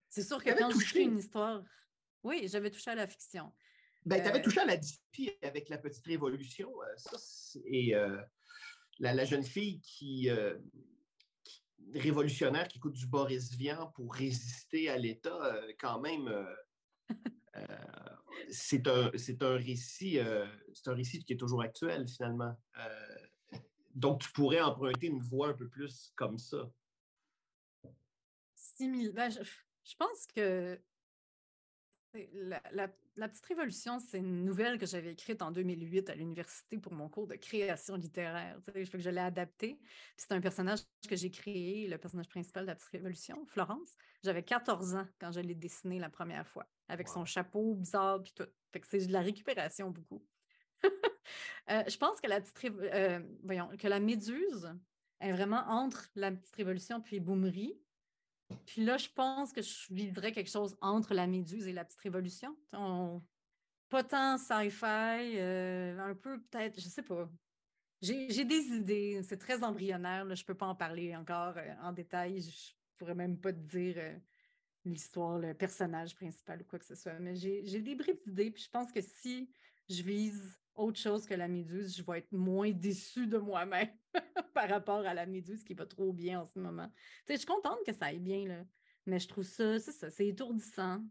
C'est sûr que quand j'écris une histoire. Oui, j'avais touché à la fiction.
Ben, tu avais euh touché à la dystopie avec la petite révolution. Euh, ça, et euh, la, jeune fille qui, révolutionnaire qui coûte du Boris Vian pour résister à l'État, quand même. [laughs] c'est un, un récit, c'est un récit qui est toujours actuel finalement. Donc, tu pourrais emprunter une voie un peu plus comme ça.
Ben, je, pense que la, Petite Révolution, c'est une nouvelle que j'avais écrite en 2008 à l'université pour mon cours de création littéraire. Tu sais, que je l'ai adapté. C'est un personnage que j'ai créé, le personnage principal de la Petite Révolution, Florence. J'avais 14 ans quand je l'ai dessiné la première fois, avec son chapeau bizarre puis tout. Fait que c'est de la récupération beaucoup. [laughs] Euh, je pense que la petite euh, voyons, que la méduse est vraiment entre la petite révolution puis Boomery. Puis là, je pense que je vivrais quelque chose entre la méduse et la petite révolution. Pas tant sci-fi, euh, un peu peut-être, je sais pas. J'ai des idées, c'est très embryonnaire, je ne peux pas en parler encore en détail. Je ne pourrais même pas te dire l'histoire, le personnage principal ou quoi que ce soit. Mais j'ai des bribes d'idées, puis je pense que si je vise autre chose que la méduse, je vais être moins déçue de moi-même [laughs] par rapport à la méduse qui va trop bien en ce moment. je suis contente que ça aille bien, là, mais je trouve ça, c'est ça, c'est étourdissant.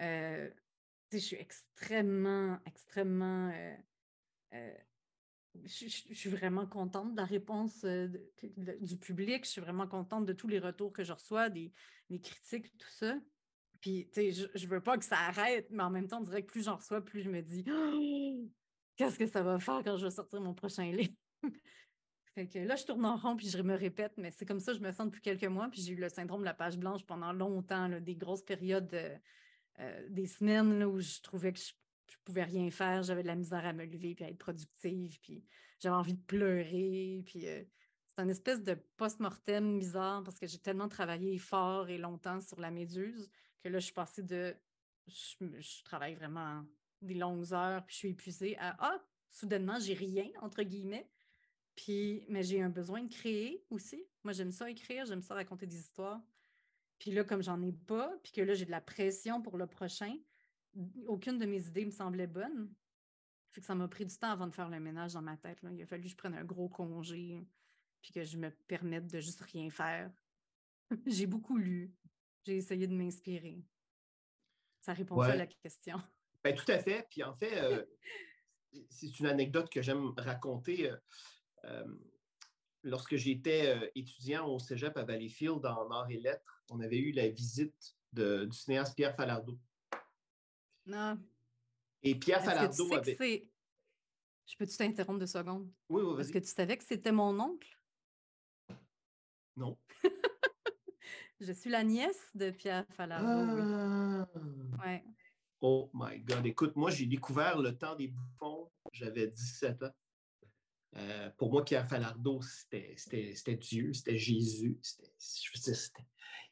Euh, je suis extrêmement, extrêmement. Euh, euh, je, suis vraiment contente de la réponse du public. Je suis vraiment contente de tous les retours que je reçois, des, critiques, tout ça. Puis, tu sais, je, je veux pas que ça arrête, mais en même temps, on dirait que plus j'en reçois, plus je me dis [gasps] qu'est-ce que ça va faire quand je vais sortir mon prochain livre? [laughs] là, je tourne en rond puis je me répète, mais c'est comme ça que je me sens depuis quelques mois. Puis j'ai eu le syndrome de la page blanche pendant longtemps, des grosses périodes, euh, des semaines où je trouvais que je, ne pouvais rien faire, j'avais de la misère à me lever puis à être productive, puis j'avais envie de pleurer. Puis euh, c'est une espèce de post-mortem bizarre parce que j'ai tellement travaillé fort et longtemps sur la méduse que là, je suis passée de. je travaille vraiment des longues heures, puis je suis épuisée à Ah, soudainement, j'ai rien, entre guillemets. Puis, mais j'ai un besoin de créer aussi. Moi, j'aime ça écrire, j'aime ça raconter des histoires. Puis là, comme j'en ai pas, puis que là, j'ai de la pression pour le prochain, aucune de mes idées me semblait bonne. Fait que ça m'a pris du temps avant de faire le ménage dans ma tête. Là. Il a fallu que je prenne un gros congé, puis que je me permette de juste rien faire. [laughs] j'ai beaucoup lu. J'ai essayé de m'inspirer. Ça répond à la question.
Ben, tout à fait. Puis en fait, euh, c'est une anecdote que j'aime raconter. Euh, euh, lorsque j'étais étudiant au cégep à Valleyfield en arts et lettres, on avait eu la visite du cinéaste Pierre Falardeau.
Non.
Et Pierre Falardeau
avait. Je peux-tu t'interrompre deux secondes?
Oui, oui.
Est-ce que tu savais que c'était mon oncle?
Non. [laughs]
je suis la nièce de Pierre Falardeau. Ah. Ouais.
Oh my God. Écoute, moi, j'ai découvert le temps des bouffons. J'avais 17 ans. Euh, pour moi, Pierre Falardeau, c'était Dieu, c'était Jésus.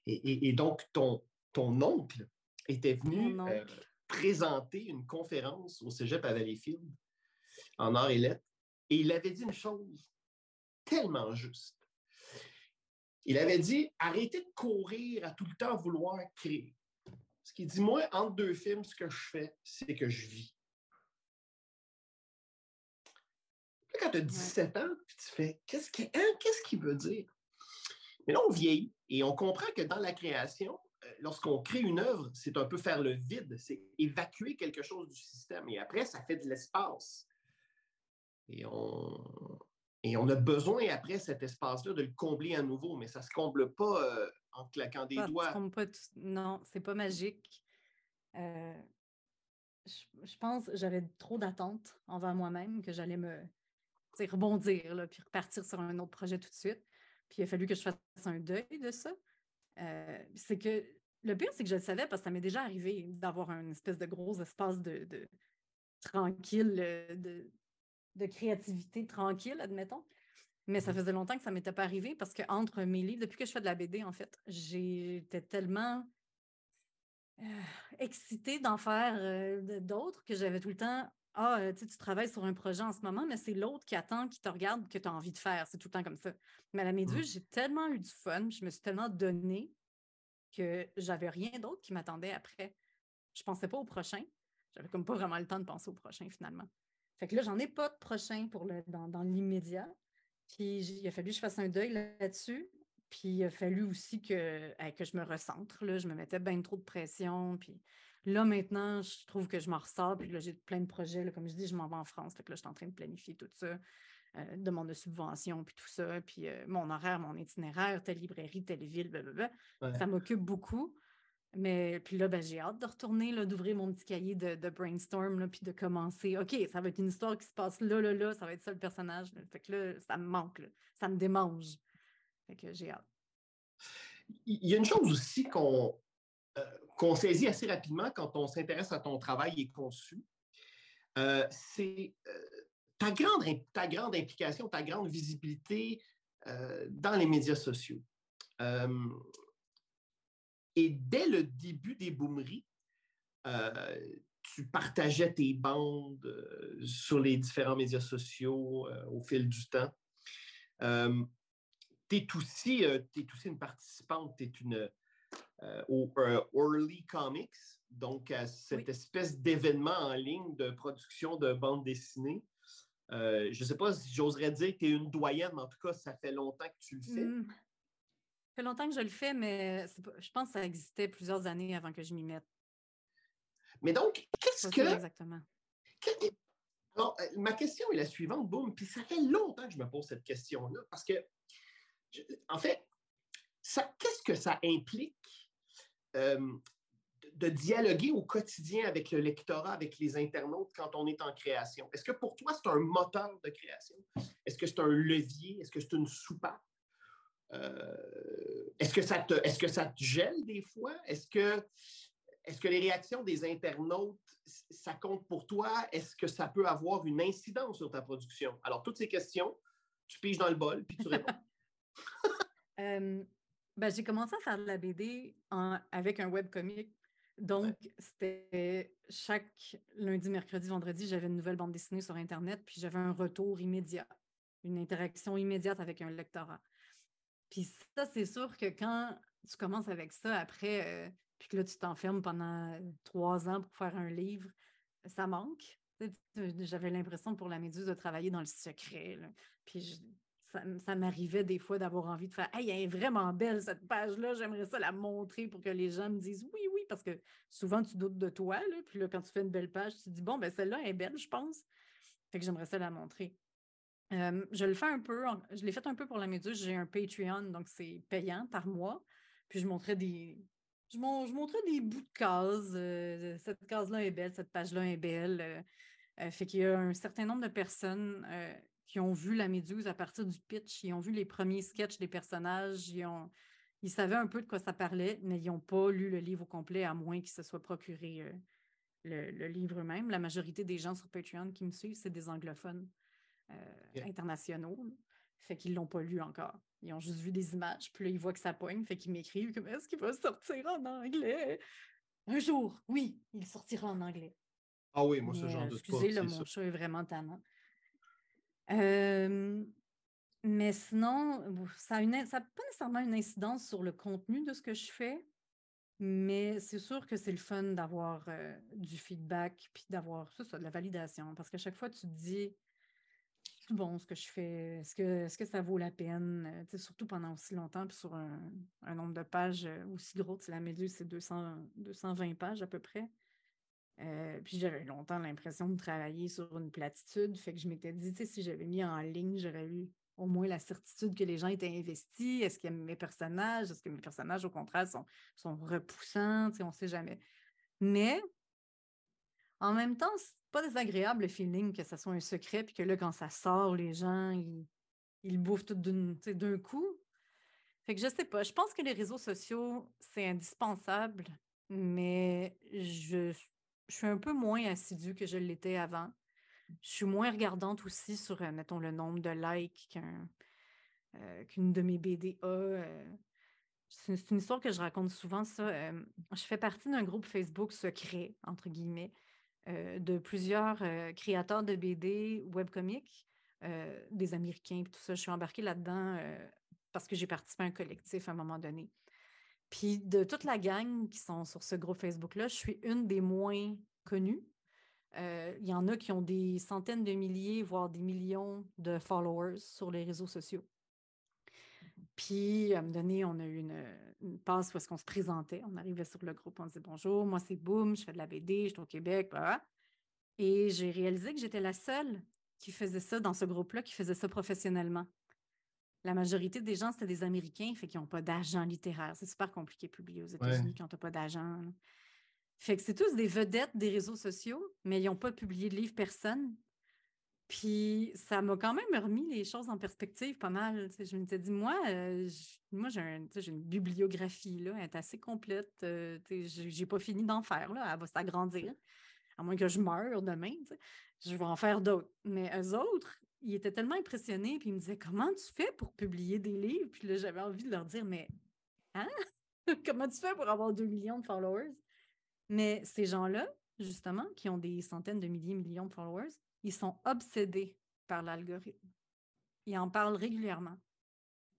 Et, et, donc, ton, ton oncle était venu euh, présenter une conférence au cégep à Valleyfield en art et lettres. Et il avait dit une chose tellement juste. Il avait dit arrêtez de courir à tout le temps vouloir créer. Ce qu'il dit, moi, entre deux films, ce que je fais, c'est que je vis. quand tu as 17 ans, tu fais qu'est-ce qu'il hein, qu'est-ce veut dire? Mais là, on vieillit et on comprend que dans la création, euh, lorsqu'on crée une œuvre, c'est un peu faire le vide, c'est évacuer quelque chose du système. Et après, ça fait de l'espace. Et on, et on a besoin, après cet espace-là, de le combler à nouveau, mais ça ne se comble pas euh, en claquant des doigts.
Pas Non, c'est pas magique. Euh, je, pense que j'avais trop d'attentes envers moi-même que j'allais me rebondir, là, puis repartir sur un autre projet tout de suite. Puis il a fallu que je fasse un deuil de ça. Euh, c'est que le pire, c'est que je le savais parce que ça m'est déjà arrivé d'avoir un espèce de gros espace de, de tranquille, de, de créativité tranquille, admettons. Mais ça mmh. faisait longtemps que ça ne m'était pas arrivé parce que entre mes livres, depuis que je fais de la BD, en fait, j'étais tellement euh, excitée d'en faire euh, d'autres que j'avais tout le temps Ah, euh, tu travailles sur un projet en ce moment, mais c'est l'autre qui attend, qui te regarde, que tu as envie de faire. C'est tout le temps comme ça. Mais à la Méduse, mmh. j'ai tellement eu du fun, je me suis tellement donnée que j'avais rien d'autre qui m'attendait après. Je ne pensais pas au prochain. J'avais comme pas vraiment le temps de penser au prochain finalement. Fait que là, j'en ai pas de prochain pour le, dans, l'immédiat. Puis il a fallu que je fasse un deuil là-dessus. Puis il a fallu aussi que, que je me recentre. Là. Je me mettais bien trop de pression. Puis là, maintenant, je trouve que je m'en ressors. Puis là, j'ai plein de projets. Là. Comme je dis, je m'en vais en France. Fait que là, je suis en train de planifier tout ça. Euh, demande de subvention, puis tout ça, puis euh, mon horaire, mon itinéraire, telle librairie, telle ville, blablabla. Ça m'occupe beaucoup. Mais puis là, ben, j'ai hâte de retourner, d'ouvrir mon petit cahier de, brainstorm, puis de commencer. OK, ça va être une histoire qui se passe là, là, là, ça va être ça le personnage. Fait que là, ça me manque, ça me démange. Fait que j'ai hâte.
Il y a une chose aussi qu'on euh, saisit assez rapidement quand on s'intéresse à ton travail et conçu. Euh, c'est euh, ta, grande, ta grande implication, ta grande visibilité dans les médias sociaux. Et dès le début des boomeries, euh, tu partageais tes bandes euh, sur les différents médias sociaux euh, au fil du temps. tu es, aussi, aussi une participante, tu es une, au Early Comics, donc à cette espèce d'événement en ligne de production de bandes dessinées. je ne sais pas si j'oserais dire que tu es une doyenne, mais en tout cas, ça fait longtemps que tu le fais.
Mmh. Ça fait longtemps que je le fais, mais je pense que ça existait plusieurs années avant que je m'y mette.
Mais donc, qu'est-ce que.
Exactement.
Alors, euh, ma question est la suivante, boum, puis ça fait longtemps que je me pose cette question-là, parce que, en fait, qu'est-ce que ça implique euh, de dialoguer au quotidien avec le lectorat, avec les internautes quand on est en création? Est-ce que pour toi, c'est un moteur de création? Est-ce que c'est un levier? Est-ce que c'est une soupape? Euh, est-ce que, ça te, est que ça te gèle des fois? Est-ce que, est que les réactions des internautes, ça compte pour toi? Est-ce que ça peut avoir une incidence sur ta production? Alors, toutes ces questions, tu piges dans le bol, puis tu réponds. [laughs] [laughs]
Euh, ben, j'ai commencé à faire de la BD avec un webcomic. Donc, c'était chaque lundi, mercredi, vendredi, j'avais une nouvelle bande dessinée sur Internet, puis j'avais un retour immédiat, une interaction immédiate avec un lectorat. Puis ça, c'est sûr que quand tu commences avec ça après, euh, puis que là, tu t'enfermes pendant trois ans pour faire un livre, ça manque. J'avais l'impression pour la Méduse de travailler dans le secret. Puis ça, m'arrivait des fois d'avoir envie de faire Hey, elle est vraiment belle cette page-là, j'aimerais ça la montrer pour que les gens me disent oui, oui, parce que souvent tu doutes de toi. Là, puis là, quand tu fais une belle page, tu te dis Bon, ben celle-là est belle, je pense. Fait que j'aimerais ça la montrer. Je le fais un peu, je l'ai fait un peu pour la Méduse. J'ai un Patreon, donc c'est payant par mois. Puis je montrais des, je, montrais des bouts de cases. cette case-là est belle, cette page-là est belle. fait qu'il y a un certain nombre de personnes qui ont vu la Méduse à partir du pitch. Ils ont vu les premiers sketchs des personnages. Ils, ont, ils savaient un peu de quoi ça parlait, mais ils n'ont pas lu le livre au complet, à moins qu'ils se soient procuré le, livre eux-mêmes. La majorité des gens sur Patreon qui me suivent, c'est des anglophones euh, internationaux. Fait qu'ils ne l'ont pas lu encore. Ils ont juste vu des images, puis là, ils voient que ça poigne, fait qu'ils m'écrivent comme est-ce qu'il va sortir en anglais? Un jour, oui, il sortira en anglais.
Ah oui, moi, ce genre de
Excusez, le mon chat est vraiment tannant. Euh, mais sinon, ça n'a pas nécessairement une incidence sur le contenu de ce que je fais, mais c'est sûr que c'est le fun d'avoir euh, du feedback puis d'avoir ça, de la validation. Parce qu'à chaque fois, tu te dis bon ce que je fais, est-ce que, est que ça vaut la peine? Euh, surtout pendant aussi longtemps, puis sur un, nombre de pages euh, aussi gros. La Méduse, c'est 220 pages à peu près. puis j'avais longtemps l'impression de travailler sur une platitude. Fait que je m'étais dit, si j'avais mis en ligne, j'aurais eu au moins la certitude que les gens étaient investis. Est-ce qu'il y a mes personnages? Est-ce que mes personnages, au contraire, sont, sont repoussants? On ne sait jamais. Mais en même temps, c'est pas désagréable le feeling que ça soit un secret, puis que là, quand ça sort, les gens, ils, ils bouffent tout d'un coup. Fait que je sais pas. Je pense que les réseaux sociaux, c'est indispensable, mais je, je suis un peu moins assidue que je l'étais avant. Je suis moins regardante aussi sur, euh, mettons, le nombre de likes euh, qu'une de mes BD. Euh. c'est une histoire que je raconte souvent, ça. je fais partie d'un groupe Facebook secret, entre guillemets, de plusieurs créateurs de BD webcomics, des Américains et tout ça. Je suis embarquée là-dedans parce que j'ai participé à un collectif à un moment donné. Puis de toute la gang qui sont sur ce groupe Facebook-là, je suis une des moins connues. Euh, il y en a qui ont des centaines de milliers, voire des millions de followers sur les réseaux sociaux. Puis, à un moment donné, on a eu une, passe où est-ce qu'on se présentait. On arrivait sur le groupe, on disait bonjour, moi c'est Boom, je fais de la BD, je suis au Québec, Et j'ai réalisé que j'étais la seule qui faisait ça dans ce groupe-là, qui faisait ça professionnellement. La majorité des gens, c'était des Américains, fait qu'ils n'ont pas d'agent littéraire. C'est super compliqué de publier aux États-Unis quand tu n'as pas d'agent. Fait que c'est tous des vedettes des réseaux sociaux, mais ils n'ont pas publié de livre personne. Puis ça m'a quand même remis les choses en perspective pas mal. je me suis dit, moi, euh, moi j'ai une bibliographie, là, elle est assez complète. Euh, j'ai pas fini d'en faire, là, elle va s'agrandir. À moins que je meure demain, je vais en faire d'autres. Mais eux autres, ils étaient tellement impressionnés, puis ils me disaient, comment tu fais pour publier des livres? Puis là, j'avais envie de leur dire, mais hein? [laughs] comment tu fais pour avoir 2 millions de followers? Mais ces gens-là, justement, qui ont des centaines de milliers, millions de followers, ils sont obsédés par l'algorithme. Ils en parlent régulièrement.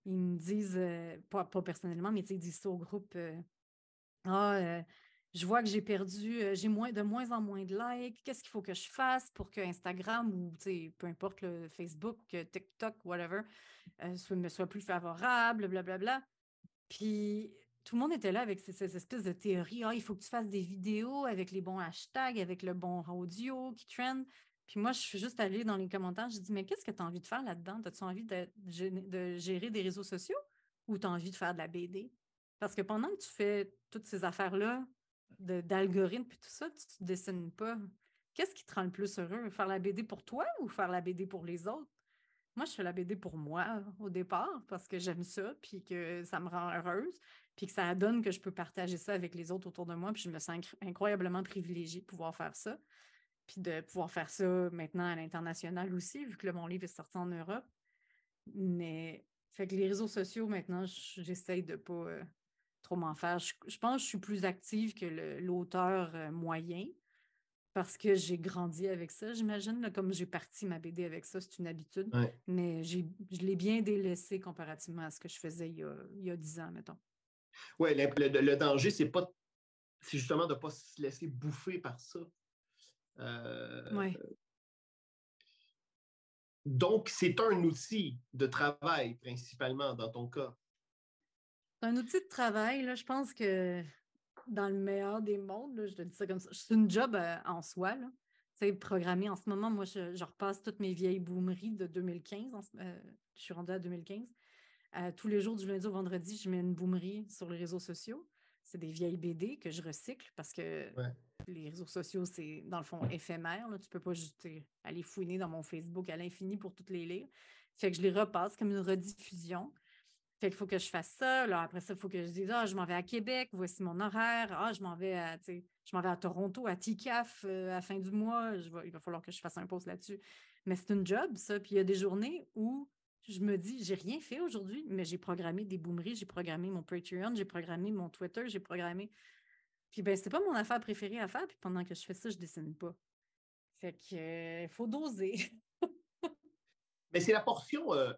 Ils me disent, euh, pas, personnellement, mais ils disent ça au groupe euh, Ah, euh, je vois que j'ai perdu, j'ai moins, de moins en moins de likes. Qu'est-ce qu'il faut que je fasse pour que Instagram ou peu importe le Facebook, TikTok, whatever, me soit plus favorable, blablabla. Bla, bla. Puis tout le monde était là avec ces, espèces de théories. Ah, il faut que tu fasses des vidéos avec les bons hashtags, avec le bon audio qui trend. Puis moi, je suis juste allée dans les commentaires, je dis, mais qu'est-ce que tu as envie de faire là-dedans? As-tu envie de, gérer des réseaux sociaux ou tu as envie de faire de la BD? Parce que pendant que tu fais toutes ces affaires-là, d'algorithmes et tout ça, tu ne dessines pas. Qu'est-ce qui te rend le plus heureux? Faire la BD pour toi ou faire la BD pour les autres? Moi, je fais la BD pour moi au départ parce que j'aime ça, puis que ça me rend heureuse puis que ça donne que je peux partager ça avec les autres autour de moi, puis je me sens incroyablement privilégiée de pouvoir faire ça, puis de pouvoir faire ça maintenant à l'international aussi, vu que mon livre est sorti en Europe. Mais fait que les réseaux sociaux, maintenant, j'essaye de pas euh, trop m'en faire. Je, pense que je suis plus active que l'auteur euh, moyen parce que j'ai grandi avec ça, j'imagine. Comme j'ai parti ma BD avec ça, c'est une habitude. Mais je l'ai bien délaissé comparativement à ce que je faisais il y a, il y a 10 ans, mettons.
Oui, le, danger, c'est pas c'est justement de ne pas se laisser bouffer par ça.
Euh,
donc, c'est un outil de travail principalement dans ton cas.
C'est un outil de travail, là, je pense que dans le meilleur des mondes, je te dis ça comme ça, c'est une job euh, en soi. sais, programmer en ce moment, moi, je, repasse toutes mes vieilles boomeries de 2015. Euh, je suis rendue à 2015. Euh, tous les jours, du lundi au vendredi, je mets une boomerie sur les réseaux sociaux. C'est des vieilles BD que je recycle parce que les réseaux sociaux, c'est dans le fond éphémère. Tu ne peux pas juste aller fouiner dans mon Facebook à l'infini pour toutes les lire. Fait que je les repasse comme une rediffusion. Fait qu'il faut que je fasse ça. Là, après ça, il faut que je dise Ah, je m'en vais à Québec, voici mon horaire. Ah, je m'en vais à, je vais à Toronto, à TICAF euh, à la fin du mois. il va falloir que je fasse un post là-dessus. Mais c'est une job, ça. Puis il y a des journées où je me dis, j'ai rien fait aujourd'hui, mais j'ai programmé des boomeries, j'ai programmé mon Patreon, j'ai programmé mon Twitter, j'ai programmé. Puis ben, c'est pas mon affaire préférée à faire. Puis pendant que je fais ça, je dessine pas. Fait que euh, faut doser. [laughs]
mais c'est la portion euh,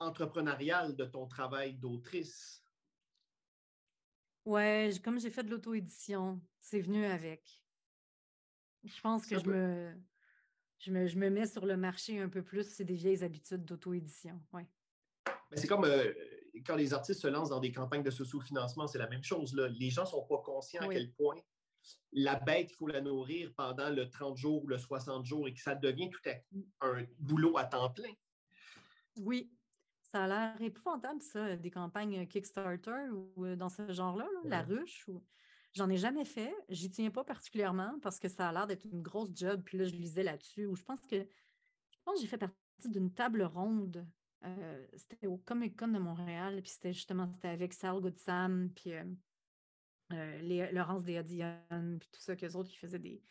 entrepreneuriale de ton travail d'autrice.
Ouais, comme j'ai fait de l'auto-édition, c'est venu avec. Je pense que je me, je me, mets sur le marché un peu plus, c'est des vieilles habitudes d'auto-édition. Ouais.
C'est comme euh, quand les artistes se lancent dans des campagnes de socio-financement, c'est la même chose. Là. Les gens ne sont pas conscients à quel point la bête, il faut la nourrir pendant le 30 jours ou le 60 jours et que ça devient tout à coup un boulot à temps plein.
Oui, ça a l'air épouvantable, ça, des campagnes Kickstarter ou euh, dans ce genre-là, la ruche. Ou... J'en ai jamais fait. J'y tiens pas particulièrement parce que ça a l'air d'être une grosse job. Puis là, je lisais là-dessus où je pense que je pense que j'ai fait partie d'une table ronde. Euh, c'était au Comic Con de Montréal. Puis c'était justement c'était avec Sal Goodsam, puis euh, Laurence Desadion, puis tout ça, qu'eux autres qui faisaient des,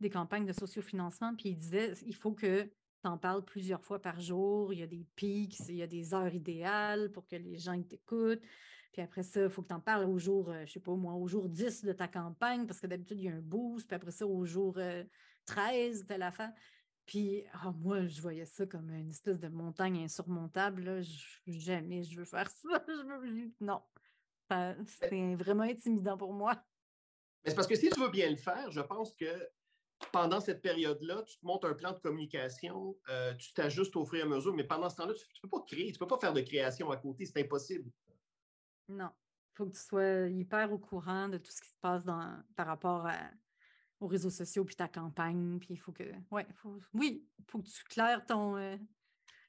des campagnes de sociofinancement. Puis ils disaient il faut que t'en parles plusieurs fois par jour, il y a des pics, il y a des heures idéales pour que les gens t'écoutent. Puis après ça, il faut que tu en parles au jour, je euh, sais pas moi, au jour 10 de ta campagne, parce que d'habitude, il y a un boost. Puis après ça, au jour 13 de la fin. Puis ah, moi, je voyais ça comme une espèce de montagne insurmontable. jamais je veux faire [laughs] ça. Non. C'est vraiment intimidant pour moi.
Mais c'est parce que si tu veux bien le faire, je pense que pendant cette période-là, tu te montes un plan de communication, euh, tu t'ajustes au fur et à mesure, mais pendant ce temps-là, tu ne peux pas créer, tu ne peux pas faire de création à côté, c'est impossible.
Non. Il faut que tu sois hyper au courant de tout ce qui se passe dans, par rapport aux réseaux sociaux puis ta campagne. Puis il faut que. Ouais, oui, il faut que tu claires ton, euh,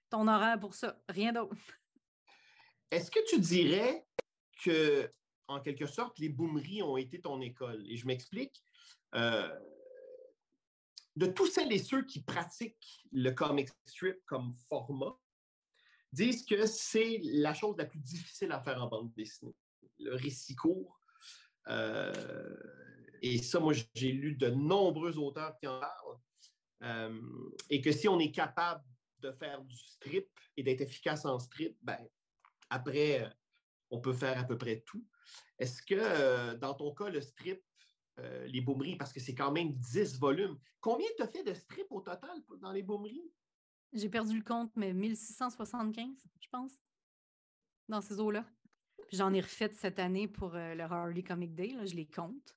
ton horaire pour ça. Rien d'autre.
Est-ce que tu dirais que, en quelque sorte, les boomeries ont été ton école? Et je m'explique. Euh, de tous celles et ceux qui pratiquent le comic strip comme format, disent que c'est la chose la plus difficile à faire en bande dessinée, le récit court. Euh, et ça, moi, j'ai lu de nombreux auteurs qui en parlent. Euh, et que si on est capable de faire du strip et d'être efficace en strip, ben, après, on peut faire à peu près tout. Est-ce que euh, dans ton cas, le strip, euh, les baumeries, parce que c'est quand même 10 volumes. Combien tu as fait de strips au total dans les baumeries?
J'ai perdu le compte, mais 1675, je pense, dans ces eaux-là. J'en ai refait cette année pour le Harley Comic Day, je les compte.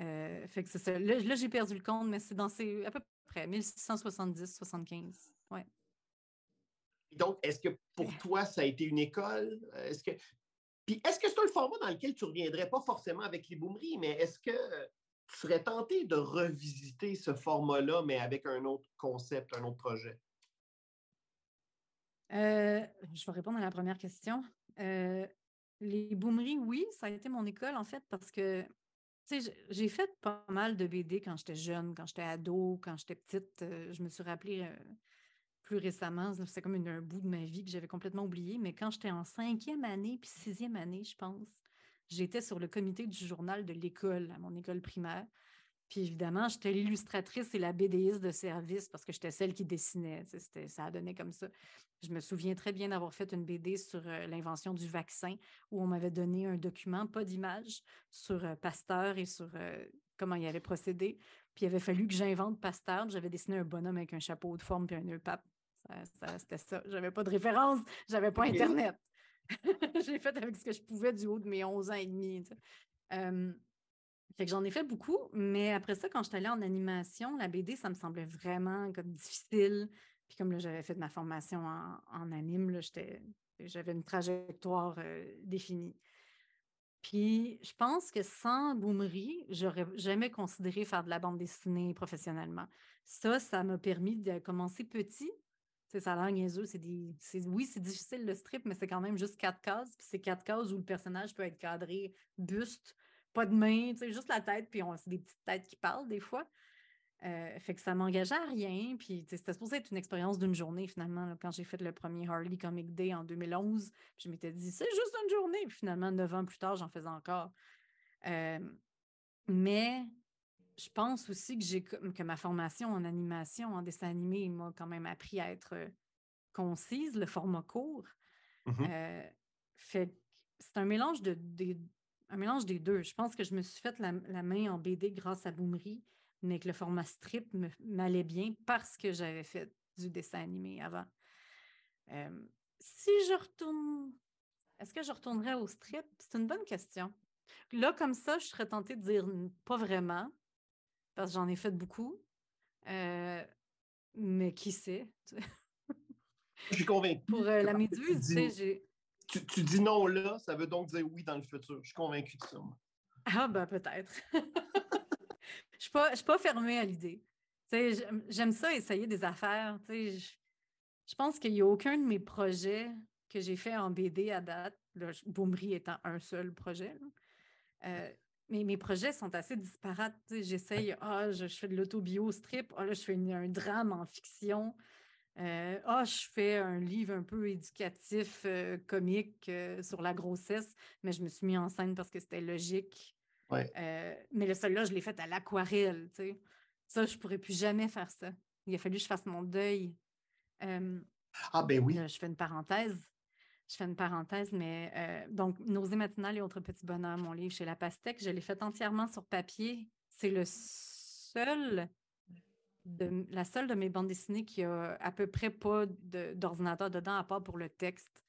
Euh, fait que c'est ça. Là, j'ai perdu le compte, mais c'est dans ces à peu près 1670, 75. Ouais.
Donc, est-ce que pour [laughs] toi, ça a été une école? Est-ce que puis est-ce que c'est un format dans lequel tu ne reviendrais pas forcément avec les boomeries, mais est-ce que tu serais tenté de revisiter ce format-là, mais avec un autre concept, un autre projet?
Euh, je vais répondre à la première question. Euh, les boomeries, oui, ça a été mon école, en fait, parce que j'ai fait pas mal de BD quand j'étais jeune, quand j'étais ado, quand j'étais petite. Euh, je me suis rappelé plus récemment. C'est comme un bout de ma vie que j'avais complètement oublié. Mais quand j'étais en cinquième année puis sixième année, je pense, j'étais sur le comité du journal de l'école, à mon école primaire. Puis évidemment, j'étais l'illustratrice et la BDiste de service parce que j'étais celle qui dessinait. Ça a donné comme ça. Je me souviens très bien d'avoir fait une BD sur euh, l'invention du vaccin où on m'avait donné un document, pas d'image, sur euh, Pasteur et sur euh, comment il avait procédé. Puis il avait fallu que j'invente Pasteur. J'avais dessiné un bonhomme avec un chapeau de forme et un nœud pape c'était ça. J'avais pas de référence, j'avais pas Internet. [laughs] j'ai fait avec ce que je pouvais du haut de mes 11 ans et demi. Fait que j'en ai fait beaucoup, mais après ça, quand je suis allée en animation, la BD, ça me semblait vraiment comme difficile. Puis comme j'avais fait ma formation en, anime, j'avais une trajectoire euh, définie. Puis je pense que sans Boomery, j'aurais jamais considéré faire de la bande dessinée professionnellement. Ça, ça m'a permis de commencer petit. ça a l'air niaiseux. C'est des, oui, c'est difficile le strip, mais c'est quand même juste quatre cases. Puis c'est quatre cases où le personnage peut être cadré, buste, pas de main, juste la tête, puis c'est des petites têtes qui parlent des fois. Euh, fait que ça m'engageait à rien. Puis c'était supposé être une expérience d'une journée finalement. quand j'ai fait le premier Harley Comic Day en 2011, je m'étais dit c'est juste une journée. Puis finalement, neuf ans plus tard, j'en faisais encore. Euh, mais je pense aussi que j'ai que ma formation en animation, en dessin animé, m'a quand même appris à être concise, le format court.
Mmh
euh, fait c'est un mélange de, un mélange des deux. Je pense que je me suis fait la, main en BD grâce à Boomery, mais que le format strip m'allait bien parce que j'avais fait du dessin animé avant. Euh, si je retourne, est-ce que je retournerais au strip? C'est une bonne question. Là, comme ça, je serais tentée de dire pas vraiment, parce que j'en ai fait beaucoup. Euh, mais qui sait? [laughs]
Je suis convaincue.
Pour euh, la méduse, tu sais, j'ai.
Tu, dis non là, ça veut donc dire oui dans le futur. Je suis convaincue de ça.
Ah, ben peut-être. [laughs] Je ne suis, pas fermée à l'idée. J'aime ça, essayer des affaires. Je, je pense qu'il n'y a aucun de mes projets que j'ai fait en BD à date, là, Boomery étant un seul projet, euh, mais mes projets sont assez disparates. J'essaye, ah, je, fais de l'autobio strip, ah, là, je fais un drame en fiction. Euh, ah, je fais un livre un peu éducatif, euh, comique sur la grossesse, mais je me suis mis en scène parce que c'était logique.
Euh,
mais le seul-là, je l'ai fait à l'aquarelle, tu sais. Ça, je ne pourrais plus jamais faire ça. Il a fallu que je fasse mon deuil.
ah, ben oui.
je fais une parenthèse. Je fais une parenthèse, mais euh, donc, Nausée matinale et autres petits bonheurs, mon livre chez La Pastèque, je l'ai fait entièrement sur papier. C'est le seul, la seule de mes bandes dessinées qui a à peu près pas d'ordinateur dedans, à part pour le texte.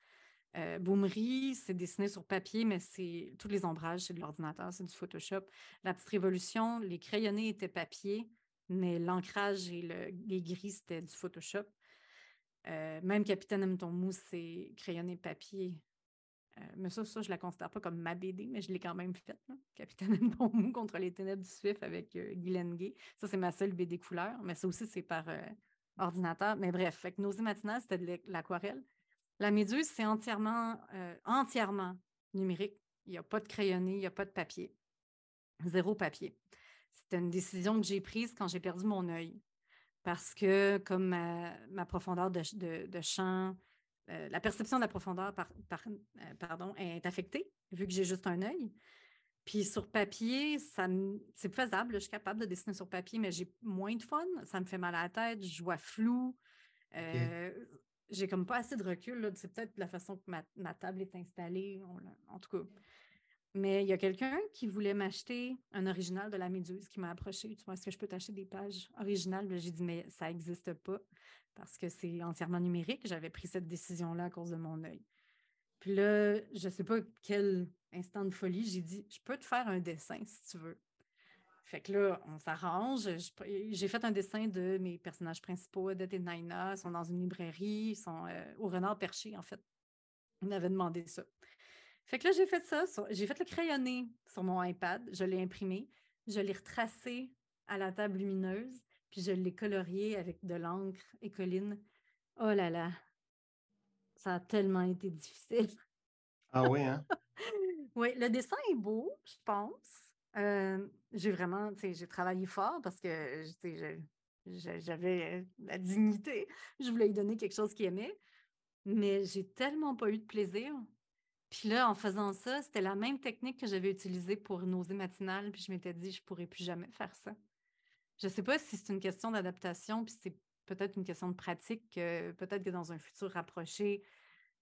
Euh, Boomery, c'est dessiné sur papier, mais c'est tous les ombrages, c'est de l'ordinateur, c'est du Photoshop. La petite révolution, les crayonnés étaient papier, mais l'ancrage et le, les gris, c'était du Photoshop. Euh, même Capitaine M. Mousse, c'est crayonné papier. Euh, mais ça, ça, je ne la considère pas comme ma BD, mais je l'ai quand même faite. Capitaine M. Mou [laughs] contre les ténèbres du Swift avec euh, Guylaine Gay. Ça, c'est ma seule BD couleur, mais ça aussi, c'est par ordinateur. Mais bref, fait que Nausée matinale, c'était de l'aquarelle. La méduse, c'est entièrement, euh, entièrement numérique. Il n'y a pas de crayonné, il n'y a pas de papier. Zéro papier. C'était une décision que j'ai prise quand j'ai perdu mon œil. Parce que comme ma, profondeur de, champ, euh, la perception de la profondeur euh, pardon, est affectée, vu que j'ai juste un œil. Puis sur papier, ça c'est faisable, je suis capable de dessiner sur papier, mais j'ai moins de fun. Ça me fait mal à la tête, je vois flou j'ai comme pas assez de recul. C'est peut-être la façon que ma, table est installée, en tout cas. Mais il y a quelqu'un qui voulait m'acheter un original de la Méduse qui m'a approché. Tu vois, est-ce que je peux t'acheter des pages originales? J'ai dit, mais ça n'existe pas parce que c'est entièrement numérique. J'avais pris cette décision-là à cause de mon œil. Puis là, je ne sais pas quel instant de folie, j'ai dit, je peux te faire un dessin si tu veux. Fait que là, on s'arrange. J'ai fait un dessin de mes personnages principaux, Odette et Naina. Ils sont dans une librairie. Ils sont euh, au renard perché, en fait. On m'avait demandé ça. Fait que là, j'ai fait ça. J'ai fait le crayonné sur mon iPad. Je l'ai imprimé. Je l'ai retracé à la table lumineuse. Puis je l'ai colorié avec de l'encre écoline. Oh là là! Ça a tellement été difficile.
Ah oui, hein? [laughs]
oui, le dessin est beau, je pense. Euh, j'ai vraiment, j'ai travaillé fort parce que j'avais la dignité. Je voulais lui donner quelque chose qu'il aimait, mais j'ai tellement pas eu de plaisir. Puis là, en faisant ça, c'était la même technique que j'avais utilisée pour nausée matinale, puis je m'étais dit, je pourrais plus jamais faire ça. Je sais pas si c'est une question d'adaptation, puis c'est peut-être une question de pratique, peut-être que dans un futur rapproché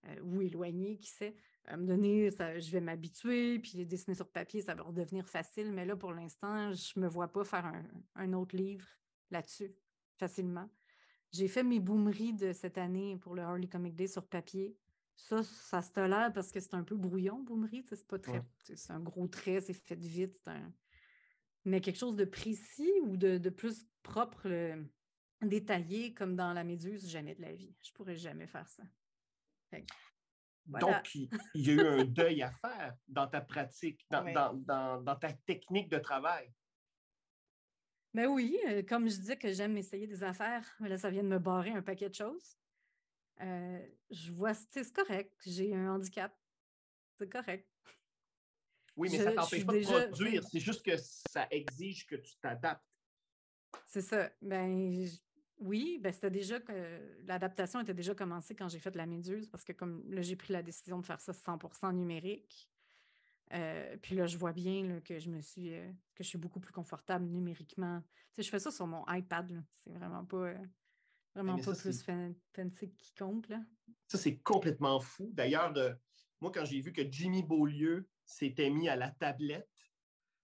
euh, ou éloigné, qui sait, à me donner, je vais m'habituer, puis dessiner sur papier, ça va redevenir facile. Mais là, pour l'instant, je ne me vois pas faire un, autre livre là-dessus facilement. J'ai fait mes boomeries de cette année pour le Harley Comic Day sur papier. Ça, ça se tolère parce que c'est un peu brouillon, boomerie. C'est pas très. C'est un gros trait, c'est fait vite. Un... Mais quelque chose de précis ou de, plus propre, détaillé, comme dans la méduse, jamais de la vie. Je pourrais jamais faire ça.
Donc, il, y a eu un [laughs] deuil à faire dans ta pratique, dans, ta technique de travail.
Ben oui, euh, comme je disais que j'aime essayer des affaires, là, ça vient de me barrer un paquet de choses. Euh, je vois, c'est correct, j'ai un handicap. C'est correct.
Oui, mais ça t'empêche pas de produire. C'est juste que ça exige que tu t'adaptes.
C'est ça. Ben, oui, ben c'était déjà que l'adaptation était déjà commencée quand j'ai fait la méduse, parce que comme là, j'ai pris la décision de faire ça 100% numérique. Euh, puis là, je vois bien que je me suis euh, que je suis beaucoup plus confortable numériquement. Tu je fais ça sur mon iPad. C'est vraiment pas euh, vraiment pas plus fancy qui compte. Là.
Ça, c'est complètement fou. D'ailleurs, moi, quand j'ai vu que Jimmy Beaulieu s'était mis à la tablette,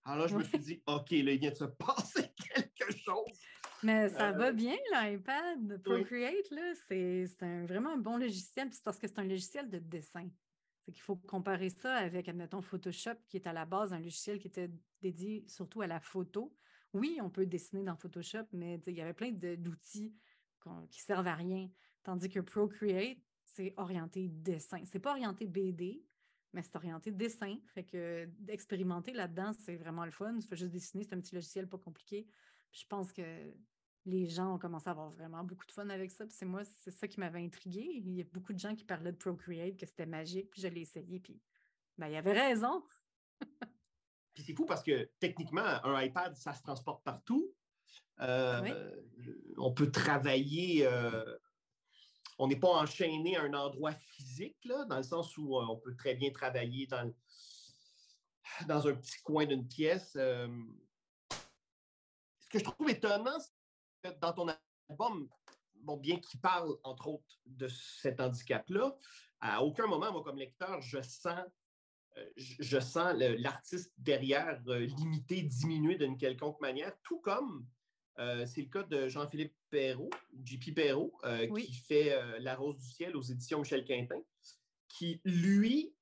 alors là, je me suis dit, OK, là, il vient de se [laughs] passer quelque chose.
Mais ça va bien, l'iPad. Procreate, là, c'est vraiment un bon logiciel. c'est parce que c'est un logiciel de dessin. C'est qu'il faut comparer ça avec, admettons, Photoshop, qui est à la base un logiciel qui était dédié surtout à la photo. Oui, on peut dessiner dans Photoshop, mais il y avait plein d'outils qui servent à rien. Tandis que Procreate, c'est orienté dessin. C'est pas orienté BD, mais c'est orienté dessin. Fait que d'expérimenter là-dedans, c'est vraiment le fun. Tu fais juste dessiner, c'est un petit logiciel pas compliqué. je pense que les gens ont commencé à avoir vraiment beaucoup de fun avec ça. c'est moi, c'est ça qui m'avait intrigué. Il y a beaucoup de gens qui parlaient de Procreate, que c'était magique, puis je l'ai essayé, puis ben, il y avait raison.
puis c'est fou parce que techniquement, un iPad, ça se transporte partout. Euh, on peut travailler, euh, on n'est pas enchaîné à un endroit physique, là, dans le sens où euh, on peut très bien travailler dans, dans un petit coin d'une pièce. ce que je trouve étonnant, dans ton album, bon, bien qu'il parle, entre autres, de cet handicap-là, à aucun moment, moi, comme lecteur, je sens, euh, je sens l'artiste derrière euh, limité, diminué d'une quelconque manière, tout comme euh, c'est le cas de Jean-Philippe Perrault, JP Perrault, qui fait La Rose du ciel aux éditions Michel Quintin, qui, lui,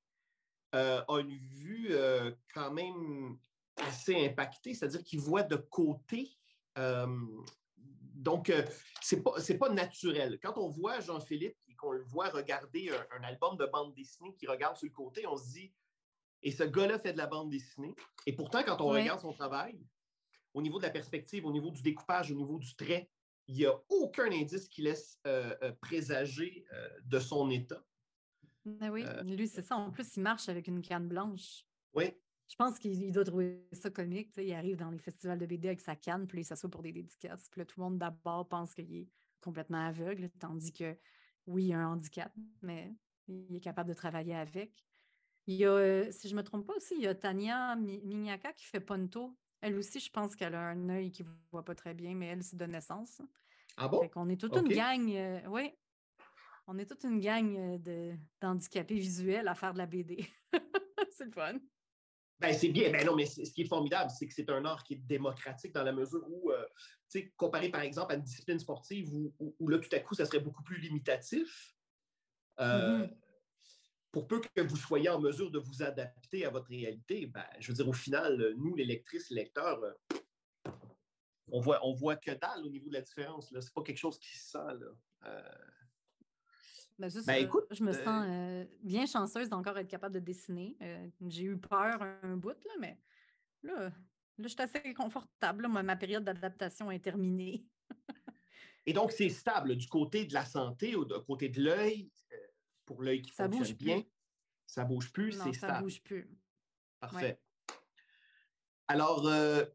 a une vue quand même assez impactée, c'est-à-dire qu'il voit de côté donc, euh, ce n'est pas, naturel. Quand on voit Jean-Philippe et qu'on le voit regarder un, album de bande dessinée qui regarde sur le côté, on se dit, et ce gars-là fait de la bande dessinée. Et pourtant, quand on regarde son travail, au niveau de la perspective, au niveau du découpage, au niveau du trait, il n'y a aucun indice qui laisse euh, euh, présager de son état.
Ben oui, lui, c'est ça. En plus, il marche avec une canne blanche.
Oui.
Je pense qu'il doit trouver ça comique. Il arrive dans les festivals de BD avec sa canne, puis il s'assoit pour des dédicaces. Puis là, tout le monde d'abord pense qu'il est complètement aveugle, tandis que oui, il a un handicap, mais il est capable de travailler avec. Il y a, euh, si je ne me trompe pas aussi, il y a Tania Mignaka qui fait Ponto. Elle aussi, je pense qu'elle a un œil qui ne voit pas très bien, mais elle, c'est de naissance.
Ah bon?
On est toute une gang, euh, oui, on est toute une gang euh, d'handicapés visuels à faire de la BD. [laughs] c'est le fun.
Ben, c'est bien. Ben non, mais ce qui est formidable, c'est que c'est un art qui est démocratique dans la mesure où, euh, tu sais, comparé par exemple à une discipline sportive où, là, tout à coup, ça serait beaucoup plus limitatif. Euh, mm-hmm. Pour peu que vous soyez en mesure de vous adapter à votre réalité, ben, je veux dire, au final, nous, les lectrices, les lecteurs, euh, on voit, on voit que dalle au niveau de la différence. Ce n'est pas quelque chose qui se sent. Là.
Ben, ben, écoute, je me euh, sens euh, bien chanceuse d'encore être capable de dessiner. Euh, j'ai eu peur un bout, là, mais là, là je suis assez confortable. ma période d'adaptation est terminée. [laughs]
Et donc, c'est stable du côté de la santé ou du côté de l'œil, pour l'œil qui ça fonctionne bouge bien. Plus. Ça bouge plus, c'est stable.
Ça bouge plus.
Parfait. Alors, je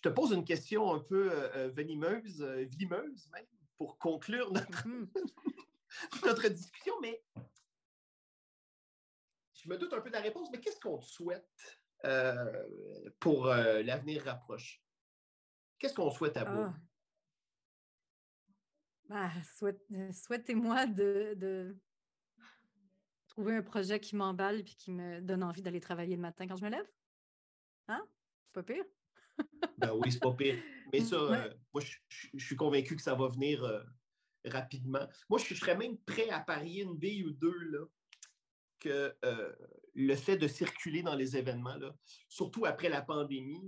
te pose une question un peu venimeuse, vimeuse même pour conclure mm-hmm. [laughs] notre, discussion, mais je me doute un peu de la réponse, mais qu'est-ce qu'on te souhaite euh, pour euh, l'avenir rapproché? Qu'est-ce qu'on souhaite à vous? Ah.
Bah, euh, souhaitez-moi de, trouver un projet qui m'emballe et qui me donne envie d'aller travailler le matin quand je me lève. Hein? C'est pas pire?
ben oui, c'est pas pire. Mais ça, euh, moi, je, suis convaincu que ça va venir euh, rapidement. Moi, je serais même prêt à parier une bille ou deux là, que euh, le fait de circuler dans les événements, là, surtout après la pandémie,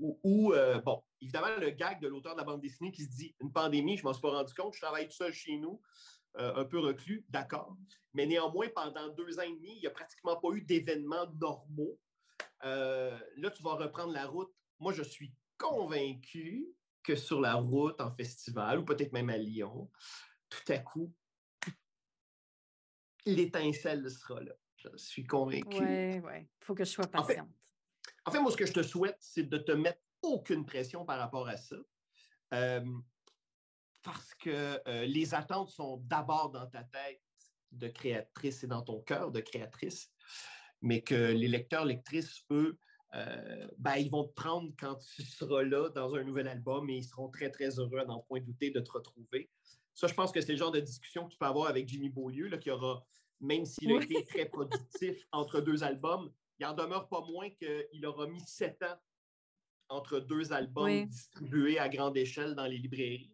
où, bon, évidemment, le gag de l'auteur de la bande dessinée qui se dit une pandémie, je ne m'en suis pas rendu compte, je travaille tout seul chez nous, un peu reclus, d'accord. Mais néanmoins, pendant deux ans et demi, il n'y a pratiquement pas eu d'événements normaux. là, tu vas reprendre la route moi, je suis convaincu que sur la route, en festival, ou peut-être même à Lyon, tout à coup, l'étincelle sera là. Je suis convaincu.
Oui, oui. Il faut que je sois patiente.
En fait, moi, ce que je te souhaite, c'est de te mettre aucune pression par rapport à ça. Euh, parce que euh, les attentes sont d'abord dans ta tête de créatrice et dans ton cœur de créatrice, mais que les lecteurs, lectrices, eux, euh, ben, ils vont te prendre quand tu seras là dans un nouvel album et ils seront très, très heureux, à n'en point douter, de te retrouver. Ça, je pense que c'est le genre de discussion que tu peux avoir avec Jimmy Beaulieu, là, qui aura, même s'il a été très productif [laughs] entre deux albums, il en demeure pas moins qu'il aura mis sept ans entre deux albums distribués à grande échelle dans les librairies.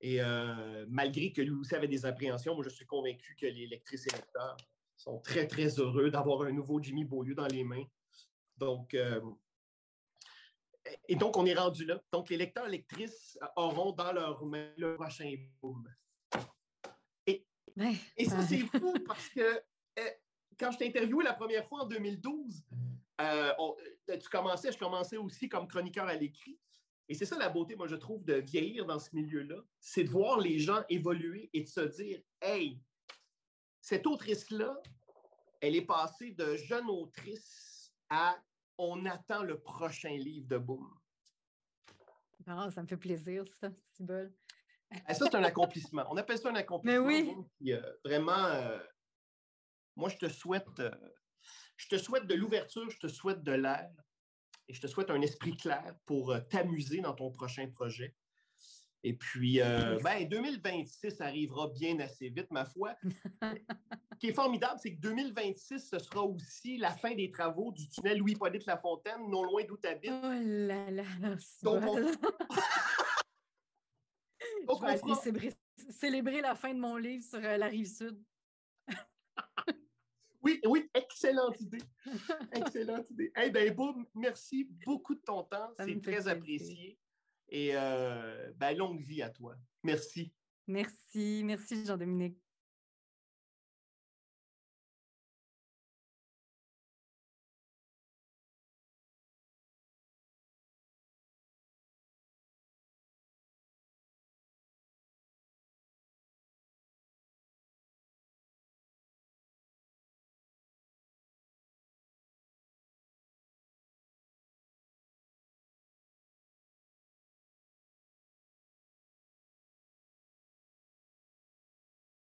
Et euh, malgré que lui aussi avait des appréhensions, moi, je suis convaincu que les lectrices et lecteurs sont très, très heureux d'avoir un nouveau Jimmy Beaulieu dans les mains. Donc, euh, et donc, on est rendu là. Donc, les lecteurs et lectrices auront dans leur main le prochain boom. Et, et ça, c'est fou parce que euh, quand je t'ai interviewé la première fois en 2012, euh, tu commençais, je commençais aussi comme chroniqueur à l'écrit. Et c'est ça la beauté, moi, je trouve, de vieillir dans ce milieu-là. C'est de voir les gens évoluer et de se dire Hey, cette autrice-là, elle est passée de jeune autrice à on attend le prochain livre de Boom.
Ah, ça me fait plaisir, ça, Cibol. [laughs]
Ah, ça, c'est un accomplissement. On appelle ça un accomplissement.
Mais oui.
Euh, vraiment, euh, moi, je te souhaite, euh, je te souhaite de l'ouverture, je te souhaite de l'air et je te souhaite un esprit clair pour t'amuser dans ton prochain projet. Et puis, ben, 2026 arrivera bien assez vite, ma foi. [laughs] ce qui est formidable, c'est que 2026, ce sera aussi la fin des travaux du tunnel Louis-Polyte Lafontaine, non loin d'où tu habites.
Oh là là,
Donc,
on... [laughs] je vais célébrer, la fin de mon livre sur la rive sud. [laughs]
oui, oui, excellente idée. Excellente idée. Eh bien, boum, merci beaucoup de ton temps. C'est très apprécié. Et euh, ben, longue vie à toi. Merci.
Merci, merci Jean-Dominique.